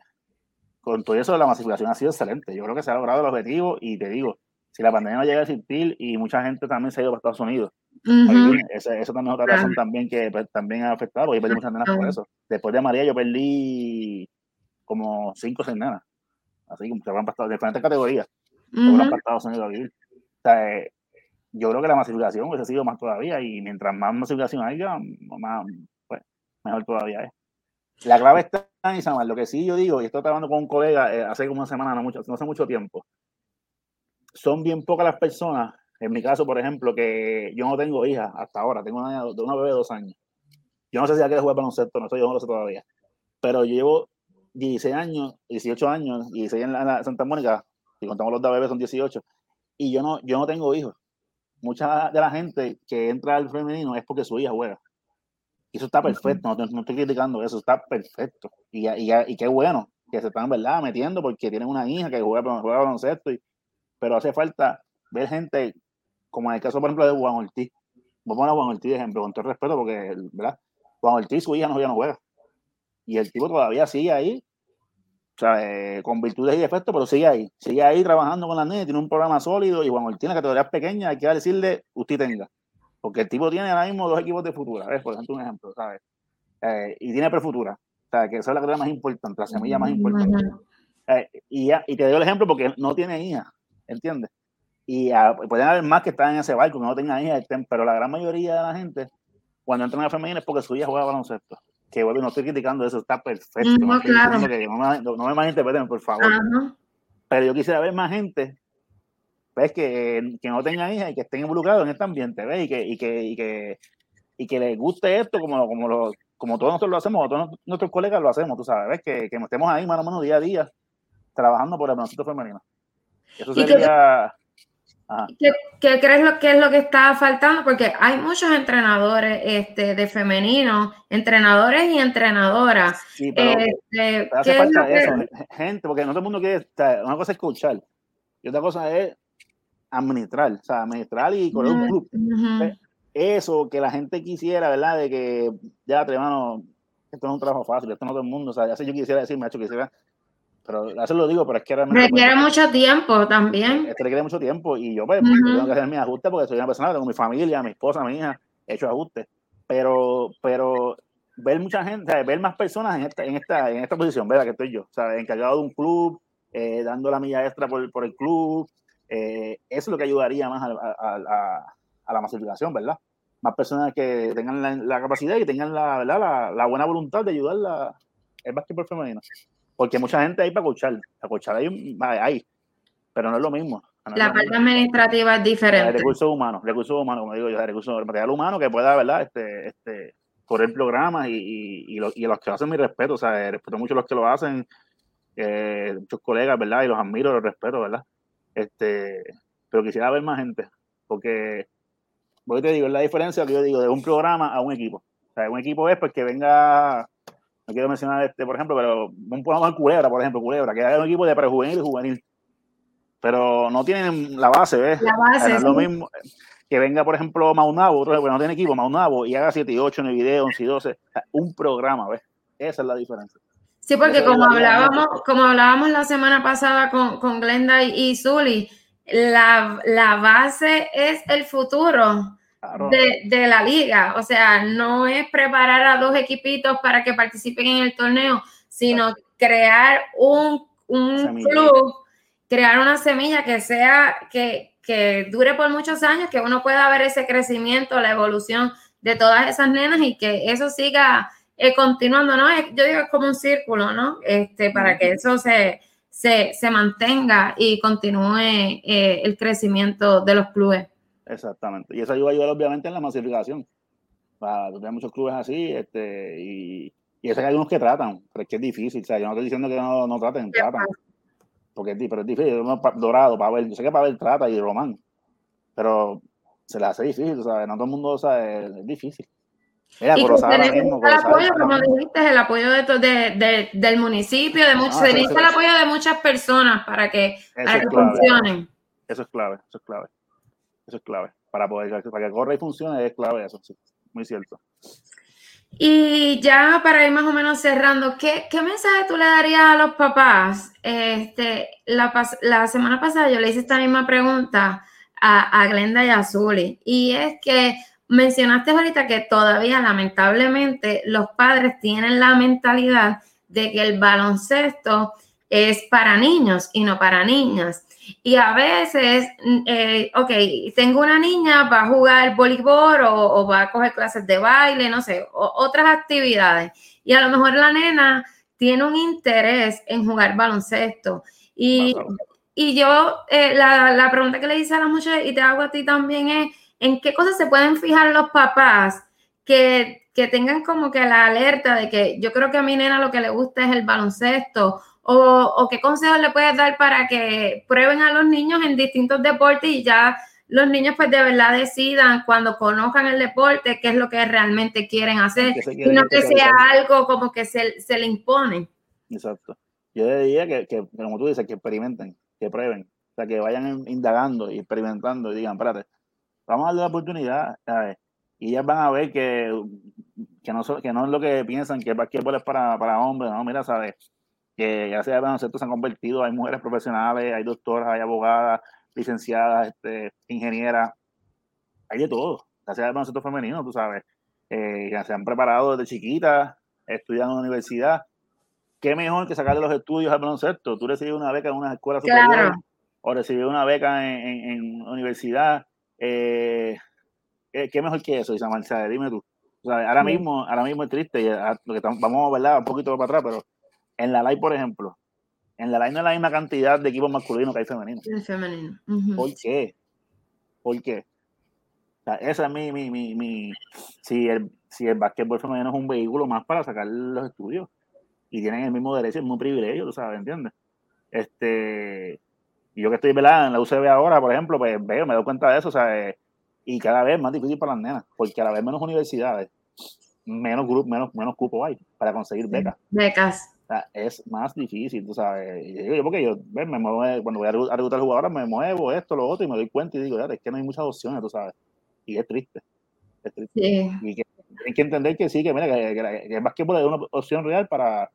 [SPEAKER 2] con todo eso la masificación ha sido excelente. Yo creo que se ha logrado el objetivo y te digo, si la pandemia no llega a existir y mucha gente también se ha ido para Estados Unidos, eso, también es otra razón también que pues, también ha afectado, yo perdí muchas nenas por eso. Después de María yo perdí como cinco o seis nenas así como se van para diferentes categorías, para Estados Unidos a vivir. O sea, eh, yo creo que la masificación hubiese sido más todavía y mientras más masificación haya, más, pues, mejor todavía es. La clave está en Isamar. Lo que sí yo digo, y estoy hablando con un colega eh, hace como una semana, no, mucho, no hace mucho tiempo, son bien pocas las personas, en mi caso, por ejemplo, que yo no tengo hija hasta ahora, tengo una, una bebé de dos años. Yo no sé si ya quiere jugar baloncesto, no sé, yo no lo sé todavía. Pero yo llevo 16 años, 18 años, 16 en la, en la Santa Mónica, si contamos los de bebés son 18, y yo no, yo no tengo hijos. Mucha de la gente que entra al femenino es porque su hija juega. Y eso está perfecto, no, no estoy criticando eso, está perfecto. Y, y, y qué bueno que se están, ¿verdad?, metiendo porque tienen una hija que juega, juega baloncesto, y, pero hace falta ver gente, como en el caso, por ejemplo, de Juan Ortiz. Vamos a poner a Juan Ortiz de ejemplo, con todo respeto, porque, ¿verdad? Juan Ortiz, su hija no, ya no juega. Y el tipo todavía sigue ahí, o sea, eh, con virtudes y defectos, pero sigue ahí. Sigue ahí trabajando con la niña, tiene un programa sólido y Juan Ortiz, la categoría es pequeña, hay que decirle, usted tenga. Porque el tipo tiene ahora mismo dos equipos de futura, ¿ves? Por ejemplo, un ejemplo, ¿sabes? Eh, y tiene prefutura. O sea, que esa es la categoría más importante, la semilla más importante. Eh, y, y te doy el ejemplo porque no tiene hija, ¿entiendes? Y a, pueden haber más que están en ese barco, que no tengan hija, pero la gran mayoría de la gente, cuando entran a la femenina es porque su hija juega baloncesto que bueno, no estoy criticando eso, está perfecto.
[SPEAKER 1] No,
[SPEAKER 2] no,
[SPEAKER 1] claro.
[SPEAKER 2] que no, me, no me malinterpreten, por favor.
[SPEAKER 1] Ajá.
[SPEAKER 2] Pero yo quisiera ver más gente ¿ves? Que, que no tengan hijas y que estén involucrados en este ambiente, ¿ves? Y que, y que, y que, y que les guste esto como, como, lo, como todos nosotros lo hacemos, todos nuestros colegas lo hacemos, tú sabes, ¿ves? Que, que estemos ahí mano a mano día a día trabajando por el baloncesto femenino. Eso sería...
[SPEAKER 1] ¿Qué, ¿Qué, crees lo que es lo que está faltando? Porque hay muchos entrenadores este, de femenino, entrenadores y entrenadoras.
[SPEAKER 2] Sí, pero,
[SPEAKER 1] este,
[SPEAKER 2] pero hace falta eso, gente, porque no todo el mundo quiere, una cosa es escuchar y otra cosa es administrar, o sea, administrar y correr un club.
[SPEAKER 1] Uh -huh.
[SPEAKER 2] Eso que la gente quisiera, ¿verdad? De que ya, hermano, esto no es un trabajo fácil, esto no todo el mundo, o sea, ya sé yo quisiera decir, macho, quisiera pero eso lo digo, pero es que realmente...
[SPEAKER 1] Requiere pues, mucho tiempo también.
[SPEAKER 2] Esto requiere mucho tiempo y yo pues, uh -huh. tengo que hacer mis ajustes porque soy una persona, tengo mi familia, mi esposa, mi hija, he hecho ajustes, pero, pero ver mucha gente, ver más personas en esta, en esta, en esta posición, ¿verdad? Que estoy yo, o sea, encargado de un club, eh, dando la milla extra por, por el club, eh, eso es lo que ayudaría más a, a, a, a, la masificación, ¿verdad? Más personas que tengan la, la capacidad y tengan la, ¿verdad? La, la, buena voluntad de ayudar la, el básquetbol femenino porque mucha gente hay para coachar, para coachar hay, hay, pero no es lo mismo. No
[SPEAKER 1] la parte administrativa es diferente.
[SPEAKER 2] Recursos humanos, recursos humanos, como digo yo, recursos material humano que pueda, ¿verdad? Este, este, correr programas y, y, y, lo, y, los que hacen mi respeto, o sea, respeto mucho a los que lo hacen, eh, muchos colegas, ¿verdad? Y los admiro, los respeto, ¿verdad? Este, pero quisiera ver más gente, porque, voy te digo, es la diferencia que yo digo de un programa a un equipo. O sea, un equipo es pues que venga no quiero mencionar este, por ejemplo, pero un programa Culebra, por ejemplo, Culebra, que hay un equipo de prejuvenil y juvenil, pero no tienen la base, ¿ves?
[SPEAKER 1] La base.
[SPEAKER 2] Es lo mismo que venga, por ejemplo, Maunabo, otro bueno, no tiene equipo, Maunabo, y haga 7 y 8 en el video, 11 y 12, un programa, ¿ves? Esa es la diferencia.
[SPEAKER 1] Sí, porque como hablábamos, como hablábamos la semana pasada con, con Glenda y, y Zully, la, la base es el futuro de, de, la liga. O sea, no es preparar a dos equipitos para que participen en el torneo, sino crear un, un club, crear una semilla que sea, que, que dure por muchos años, que uno pueda ver ese crecimiento, la evolución de todas esas nenas y que eso siga eh, continuando, ¿no? Yo digo es como un círculo, ¿no? Este, para que eso se, se, se mantenga y continúe eh, el crecimiento de los clubes.
[SPEAKER 2] Exactamente. Y eso ayuda a ayudar obviamente en la masificación. Para tener muchos clubes así, este, y, y eso hay algunos que tratan, pero es que es difícil. O sea, yo no estoy diciendo que no, no traten, tratan. Porque es, pero es difícil. Dorado, Pavel, yo sé que Pavel trata y Román, pero se le hace difícil, ¿sabes? No todo el mundo sabe, es difícil.
[SPEAKER 1] Mira, y que se necesita el apoyo, como dijiste, el apoyo de, de, de del municipio, de muchos, ah, se necesita el apoyo de muchas personas para que, para que funcionen.
[SPEAKER 2] Eso es clave, eso es clave. Eso es clave. Para poder, para que corra y funcione es clave eso. Muy cierto.
[SPEAKER 1] Y ya para ir más o menos cerrando, ¿qué, qué mensaje tú le darías a los papás? Este, la, la, semana pasada yo le hice esta misma pregunta a, a Glenda y a Zuli, y es que mencionaste ahorita que todavía lamentablemente los padres tienen la mentalidad de que el baloncesto es para niños y no para niñas. Y a veces, eh, ok, tengo una niña, va a jugar voleibol o, o, va a coger clases de baile, no sé, o, otras actividades. Y a lo mejor la nena tiene un interés en jugar baloncesto. Y, y yo, eh, la, la, pregunta que le hice a las mujeres y te hago a ti también es, ¿en qué cosas se pueden fijar los papás que, que tengan como que la alerta de que yo creo que a mi nena lo que le gusta es el baloncesto o, qué consejos le puedes dar para que prueben a los niños en distintos deportes y ya los niños pues de verdad decidan cuando conozcan el deporte qué es lo que realmente quieren hacer y no que sea algo como que se, se, le impone.
[SPEAKER 2] Exacto. Yo diría que, que, como tú dices, que experimenten, que prueben, o sea, que vayan indagando y experimentando y digan, espérate, vamos a darle la oportunidad, y ellas van a ver que, que, no, que no es lo que piensan, que el basquetbol es para, para hombres, no, mira, sabes, que gracias al baloncesto se han convertido, hay mujeres profesionales, hay doctoras, hay abogadas, licenciadas, este, ingenieras, hay de todo, gracias al baloncesto femenino, tú sabes, eh, se han preparado desde chiquitas, estudian en la universidad, qué mejor que sacarle los estudios al baloncesto, tú recibes una beca en una escuela superior, o recibes una beca en, en, universidad, eh, ¿qué, mejor que eso, Isa Dime tú. ahora, mismo, ahora mismo es triste, ah, vamos ¿verdad? un poquito para atrás, pero en la LAI, por ejemplo, en la LAI no hay la misma cantidad de equipos masculinos que hay femeninos.
[SPEAKER 1] femenino.
[SPEAKER 2] ¿Por qué? ¿Por qué? O sea, esa es mi, mi, mi, mi, si el, si el básquetbol femenino es un vehículo más para sacar los estudios y tienen el mismo derecho, el mismo privilegio, tú sabes, ¿entiendes? Este, yo que estoy velada en la UCB ahora, por ejemplo, pues veo, me doy cuenta de eso, o sea, eh, y cada vez más difícil para las nenas, porque a la vez menos universidades, menos grupos, menos, menos cupo hay para conseguir becas.
[SPEAKER 1] Becas
[SPEAKER 2] es más difícil, tú sabes. Yo, porque yo me muevo, cuando voy a reclutar jugadores, me muevo esto, lo otro, y me doy cuenta y digo, es que no hay muchas opciones, tú sabes. Y es triste. Es triste. Y que, hay que entender que sí, que mira, que, que, que el básquetbol es una opción real para,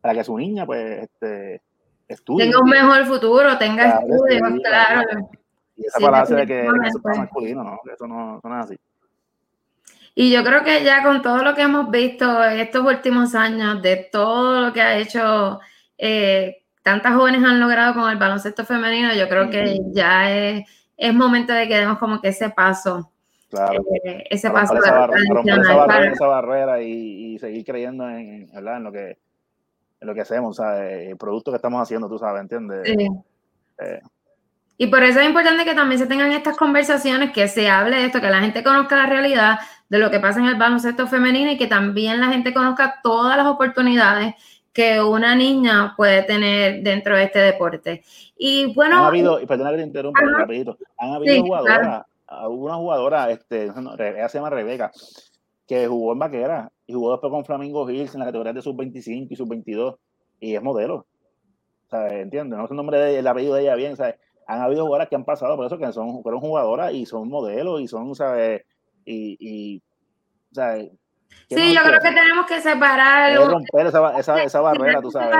[SPEAKER 2] para que su niña, pues, este, estudie.
[SPEAKER 1] Tenga un mejor futuro, tenga estudios, claro.
[SPEAKER 2] Y esa palabra de que eso es masculino, ¿no? Eso no, eso no es así.
[SPEAKER 1] Y yo creo que ya con todo lo que hemos visto en estos últimos años, de todo lo que ha hecho, eh, tantas jóvenes han logrado con el baloncesto femenino, yo creo que ya es, es, momento de que demos como que ese paso.
[SPEAKER 2] Claro.
[SPEAKER 1] Eh, ese paso de
[SPEAKER 2] esa, barrera, esa, barrera, y, y, seguir creyendo en, en, lo que en lo que hacemos, o sea, el producto que estamos haciendo, tú sabes, ¿entiendes? Sí.
[SPEAKER 1] Eh, y por eso es importante que también se tengan estas conversaciones, que se hable de esto, que la gente conozca la realidad de lo que pasa en el baloncesto femenino y que también la gente conozca todas las oportunidades que una niña puede tener dentro de este deporte. Y bueno...
[SPEAKER 2] Han habido, y perdona que te interrumpa rapidito, han habido jugadoras, una jugadora, este, ella se llama Rebeca, que jugó en Vaquera y jugó después con Flamingo Hills en la categoría de sub-25 y sub-22 y es modelo. ¿Sabes? ¿Entiendes? No sé el nombre del apellido de ella bien, ¿sabes? Han habido jugadoras que han pasado por eso, que son, fueron jugadoras y son modelos y son, ¿sabes? Y, y ¿sabes?
[SPEAKER 1] Sí, yo creo que tenemos que separar.
[SPEAKER 2] romper esa, esa, esa barrera, tú sabes.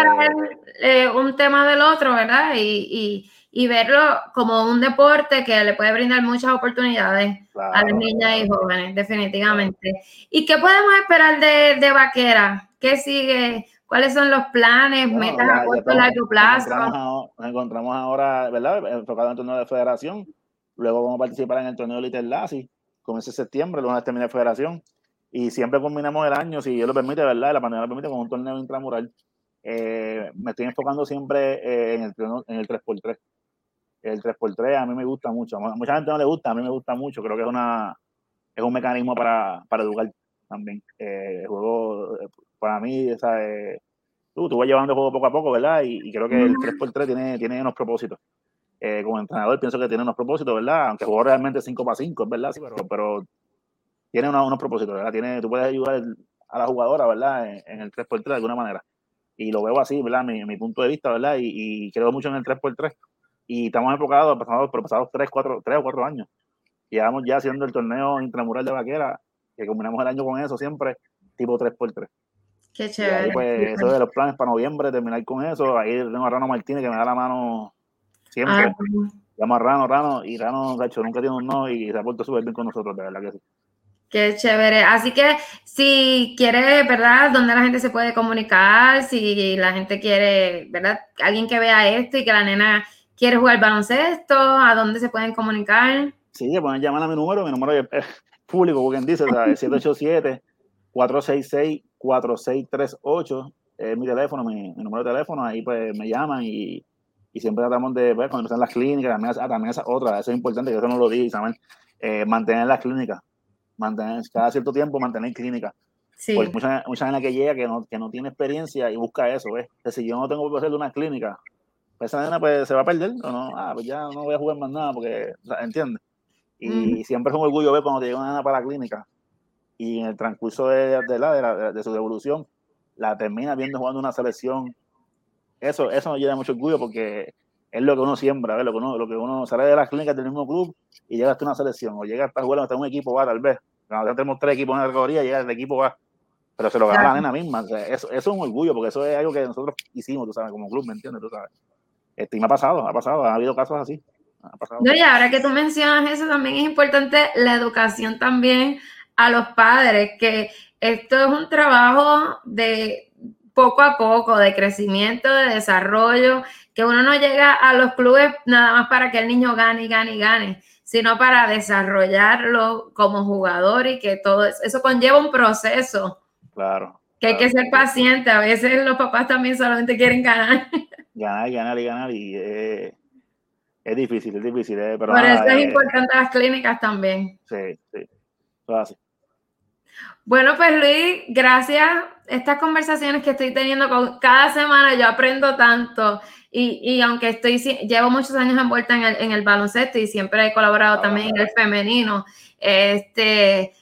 [SPEAKER 1] Eh, un tema del otro, ¿verdad? Y, y, y, verlo como un deporte que le puede brindar muchas oportunidades a las niñas y jóvenes, definitivamente. ¿Y qué podemos esperar de, de Vaquera? ¿Qué sigue? ¿Cuáles son los planes, metas a corto y largo plazo?
[SPEAKER 2] Nos encontramos, ahora, ¿verdad? Enfocado en el torneo de federación. Luego vamos a participar en el torneo Little Lassi. Comienza septiembre, luego termina de federación. Y siempre combinamos el año, si Dios lo permite, ¿verdad? La pandemia lo permite, con un torneo intramural. Eh, me estoy enfocando siempre eh, en, el, en el 3x3. El 3x3 a mí me gusta mucho. A mucha gente no le gusta, a mí me gusta mucho. Creo que es, una, es un mecanismo para, para educar también. Eh, el juego para mí, esa, eh, tú, tú vas llevando el juego poco a poco, ¿verdad? Y, creo que el 3x3 tiene, tiene unos propósitos. Eh, como entrenador pienso que tiene unos propósitos, ¿verdad? Aunque jugó realmente 5 para 5, es verdad, sí, pero, pero tiene unos, propósitos, ¿verdad? Tiene, tú puedes ayudar a la jugadora, ¿verdad? En, el 3x3 de alguna manera. Y lo veo así, ¿verdad? Mi, mi punto de vista, ¿verdad? Y, creo mucho en el 3x3. Y estamos enfocados por pasados 3, 4, 3 o 4 años. Llevamos ya haciendo el torneo intramural de vaquera, que combinamos el año con eso siempre, tipo 3x3.
[SPEAKER 1] Qué chévere.
[SPEAKER 2] pues, eso de los planes para noviembre, terminar con eso. Ahí tengo a Rano Martínez que me da la mano siempre. Ah, Llamo a Rano, Rano, y Rano, hecho, nunca tiene un no y se ha puesto súper bien con nosotros, de verdad que sí.
[SPEAKER 1] Qué chévere. Así que si quiere, ¿verdad? ¿Dónde la gente se puede comunicar? Si la gente quiere, ¿verdad? Alguien que vea esto y que la nena quiere jugar baloncesto, ¿a dónde se pueden comunicar?
[SPEAKER 2] Sí, pueden llamar a mi número, mi número es público, como quien dice, o sea, 787 466 4638 es mi teléfono, mi, número de teléfono, ahí pues me llaman y, y siempre tratamos de, pues, cuando están las clínicas, también, ah, también esa otra, eso es importante, que eso no lo dije, ¿saben? Eh, mantener las clínicas, mantener, cada cierto tiempo mantener clínicas, Sí. Porque mucha, mucha gente que llega que no, que no tiene experiencia y busca eso, ¿ves? si yo no tengo que hacer una clínica, pues esa nena pues, se va a perder, o no, ah, pues ya no voy a jugar más nada, porque, ¿entiendes? Y siempre es un orgullo ver cuando te llega una nena para la clínica y en el transcurso de, de, la, de, su evolución la termina viendo jugando una selección. Eso, eso nos llena mucho orgullo porque es lo que uno siembra, ¿ves? Lo, que uno, lo que uno sale de las clínicas del mismo club y llega hasta una selección, o llega hasta jugar hasta un equipo va tal vez. Cuando ya tenemos tres equipos en la categoría, llega el equipo va. Pero se lo gana la nena misma. eso, eso, es un orgullo, porque eso es algo que nosotros hicimos, tú sabes, como club, ¿me entiendes? Tú sabes. Este, y me ha pasado, ha pasado, ha habido casos así.
[SPEAKER 1] No, y ahora que tú mencionas eso, también es importante la educación también a los padres, que esto es un trabajo de poco a poco, de crecimiento, de desarrollo, que uno no llega a los clubes nada más para que el niño gane y gane y gane, sino para desarrollarlo como jugador y que todo eso, eso conlleva un proceso.
[SPEAKER 2] Claro.
[SPEAKER 1] Que hay que ser paciente, a veces los papás también solamente quieren ganar.
[SPEAKER 2] Ganar, ganar y ganar y eh, es difícil, es difícil. Eh, pero
[SPEAKER 1] Por eso es eh, importante las clínicas también.
[SPEAKER 2] Sí, sí. así.
[SPEAKER 1] Bueno, pues Luis, gracias. Estas conversaciones que estoy teniendo con, cada semana, yo aprendo tanto. Y, y, aunque estoy, llevo muchos años envuelta en el, en el baloncesto y siempre he colaborado también en el femenino, este,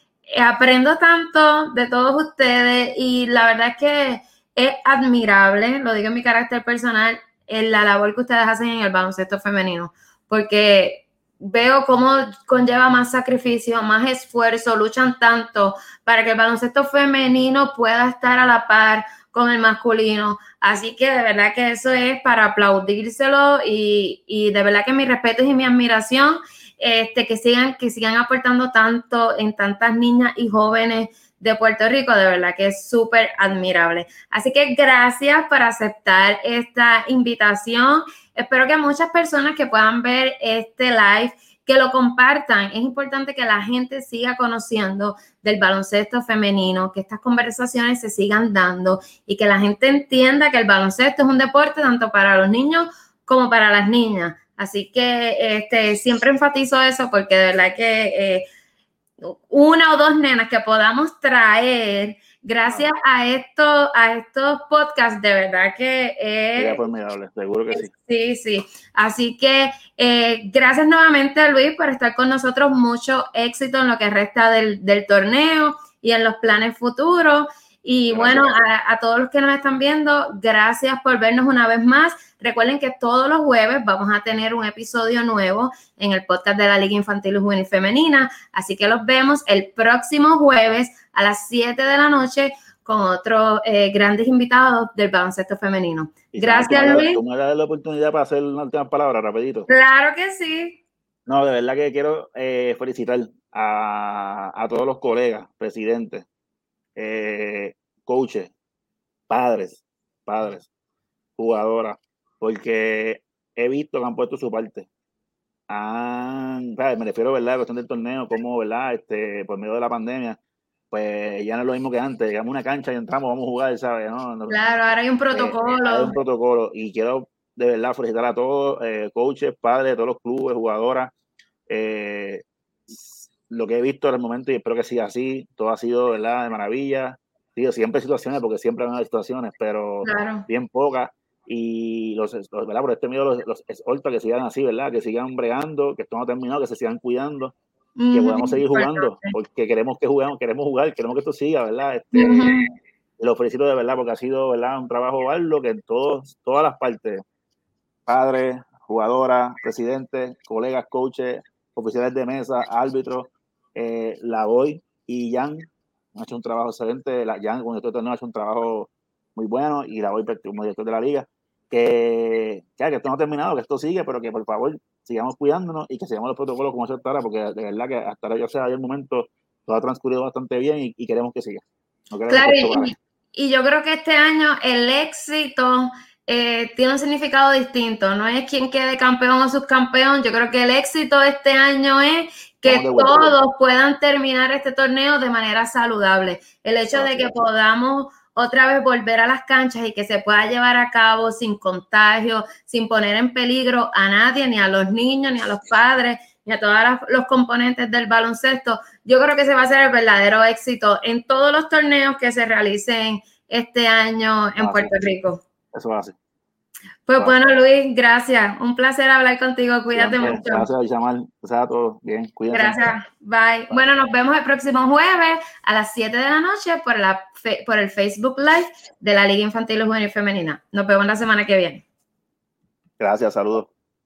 [SPEAKER 1] aprendo tanto de todos ustedes y la verdad es que es admirable, lo digo en mi carácter personal, en la labor que ustedes hacen en el baloncesto femenino, porque veo cómo conlleva más sacrificio, más esfuerzo, luchan tanto para que el baloncesto femenino pueda estar a la par con el masculino. Así que de verdad que eso es para aplaudírselo y, y de verdad que mi respeto y mi admiración, este, que sigan, que sigan aportando tanto en tantas niñas y jóvenes de Puerto Rico, de verdad que es súper admirable. Así que gracias por aceptar esta invitación. Espero que muchas personas que puedan ver este live, que lo compartan. Es importante que la gente siga conociendo del baloncesto femenino, que estas conversaciones se sigan dando y que la gente entienda que el baloncesto es un deporte tanto para los niños como para las niñas. Así que este, siempre enfatizo eso porque de verdad que eh, una o dos nenas que podamos traer gracias a esto, a estos podcasts, de verdad que
[SPEAKER 2] es formidable, seguro que sí.
[SPEAKER 1] Sí, sí. Así que eh, gracias nuevamente, Luis, por estar con nosotros. Mucho éxito en lo que resta del, del torneo y en los planes futuros. Y bueno, a, todos los que nos están viendo, gracias por vernos una vez más. Recuerden que todos los jueves vamos a tener un episodio nuevo en el podcast de la Liga Infantil y Juvenil Femenina. Así que los vemos el próximo jueves a las 7 de la noche con otros eh, grandes invitados del baloncesto femenino. Gracias, Luis.
[SPEAKER 2] ¿Tú me das la oportunidad para hacer una última palabra, rapidito?
[SPEAKER 1] Claro que sí.
[SPEAKER 2] No, de verdad que quiero eh, felicitar a, a todos los colegas, presidentes, eh, coaches, padres, padres, jugadoras, porque he visto que han puesto su parte. me refiero, ¿verdad? A la cuestión del torneo, como, ¿verdad? Este, por medio de la pandemia, pues ya no es lo mismo que antes. Llegamos a una cancha y entramos, vamos a jugar, ¿sabes?
[SPEAKER 1] claro, ahora hay un protocolo.
[SPEAKER 2] hay un protocolo y quiero de verdad felicitar a todos, eh, coaches, padres, todos los clubes, jugadoras. Eh, lo que he visto en el momento y espero que siga así, todo ha sido ¿verdad? de maravilla. Digo, siempre hay situaciones, porque siempre hay situaciones, pero bien pocas. Y los, ¿verdad? Por este miedo, los, los que sigan así, ¿verdad? Que sigan bregando, que esto no ha terminado, que se sigan cuidando, que podamos seguir jugando, porque queremos que juguemos, queremos jugar, queremos que esto siga, ¿verdad? Este, Lo felicito de verdad, porque ha sido, ¿verdad? Un trabajo arduo que en todos, todas las partes, padres, jugadoras, presidentes, colegas, coaches, oficiales de mesa, árbitros, eh, la voy y Jan ha hecho un trabajo excelente. La, Jan, con este torneo, ha hecho un trabajo muy bueno y la voy como director de la liga. Que, que, esto no ha terminado, que esto sigue, pero que por favor sigamos cuidándonos y que sigamos los protocolos como se ahora, porque de verdad que hasta ahora, ya sea, el momento todo ha transcurrido bastante bien y, queremos que siga.
[SPEAKER 1] claro, y, yo creo que este año el éxito eh, tiene un significado distinto. No es quien quede campeón o subcampeón. Yo creo que el éxito este año es que todos puedan terminar este torneo de manera saludable. El hecho de que podamos otra vez volver a las canchas y que se pueda llevar a cabo sin contagio, sin poner en peligro a nadie, ni a los niños, ni a los padres, y a todos los componentes del baloncesto, yo creo que se va a hacer el verdadero éxito en todos los torneos que se realicen este año en Puerto Rico.
[SPEAKER 2] Eso va a ser.
[SPEAKER 1] Pues bueno, Luis, gracias. Un placer hablar contigo. Cuídate mucho.
[SPEAKER 2] Gracias, Isamal. Gracias a todos. Bien, cuídate.
[SPEAKER 1] Gracias. Bye. Bueno, nos vemos el próximo jueves a las 7 de la noche por, la, por el Facebook Live de la Liga Infantil y Juvenil Femenina. Nos vemos la semana que viene.
[SPEAKER 2] Gracias, saludos.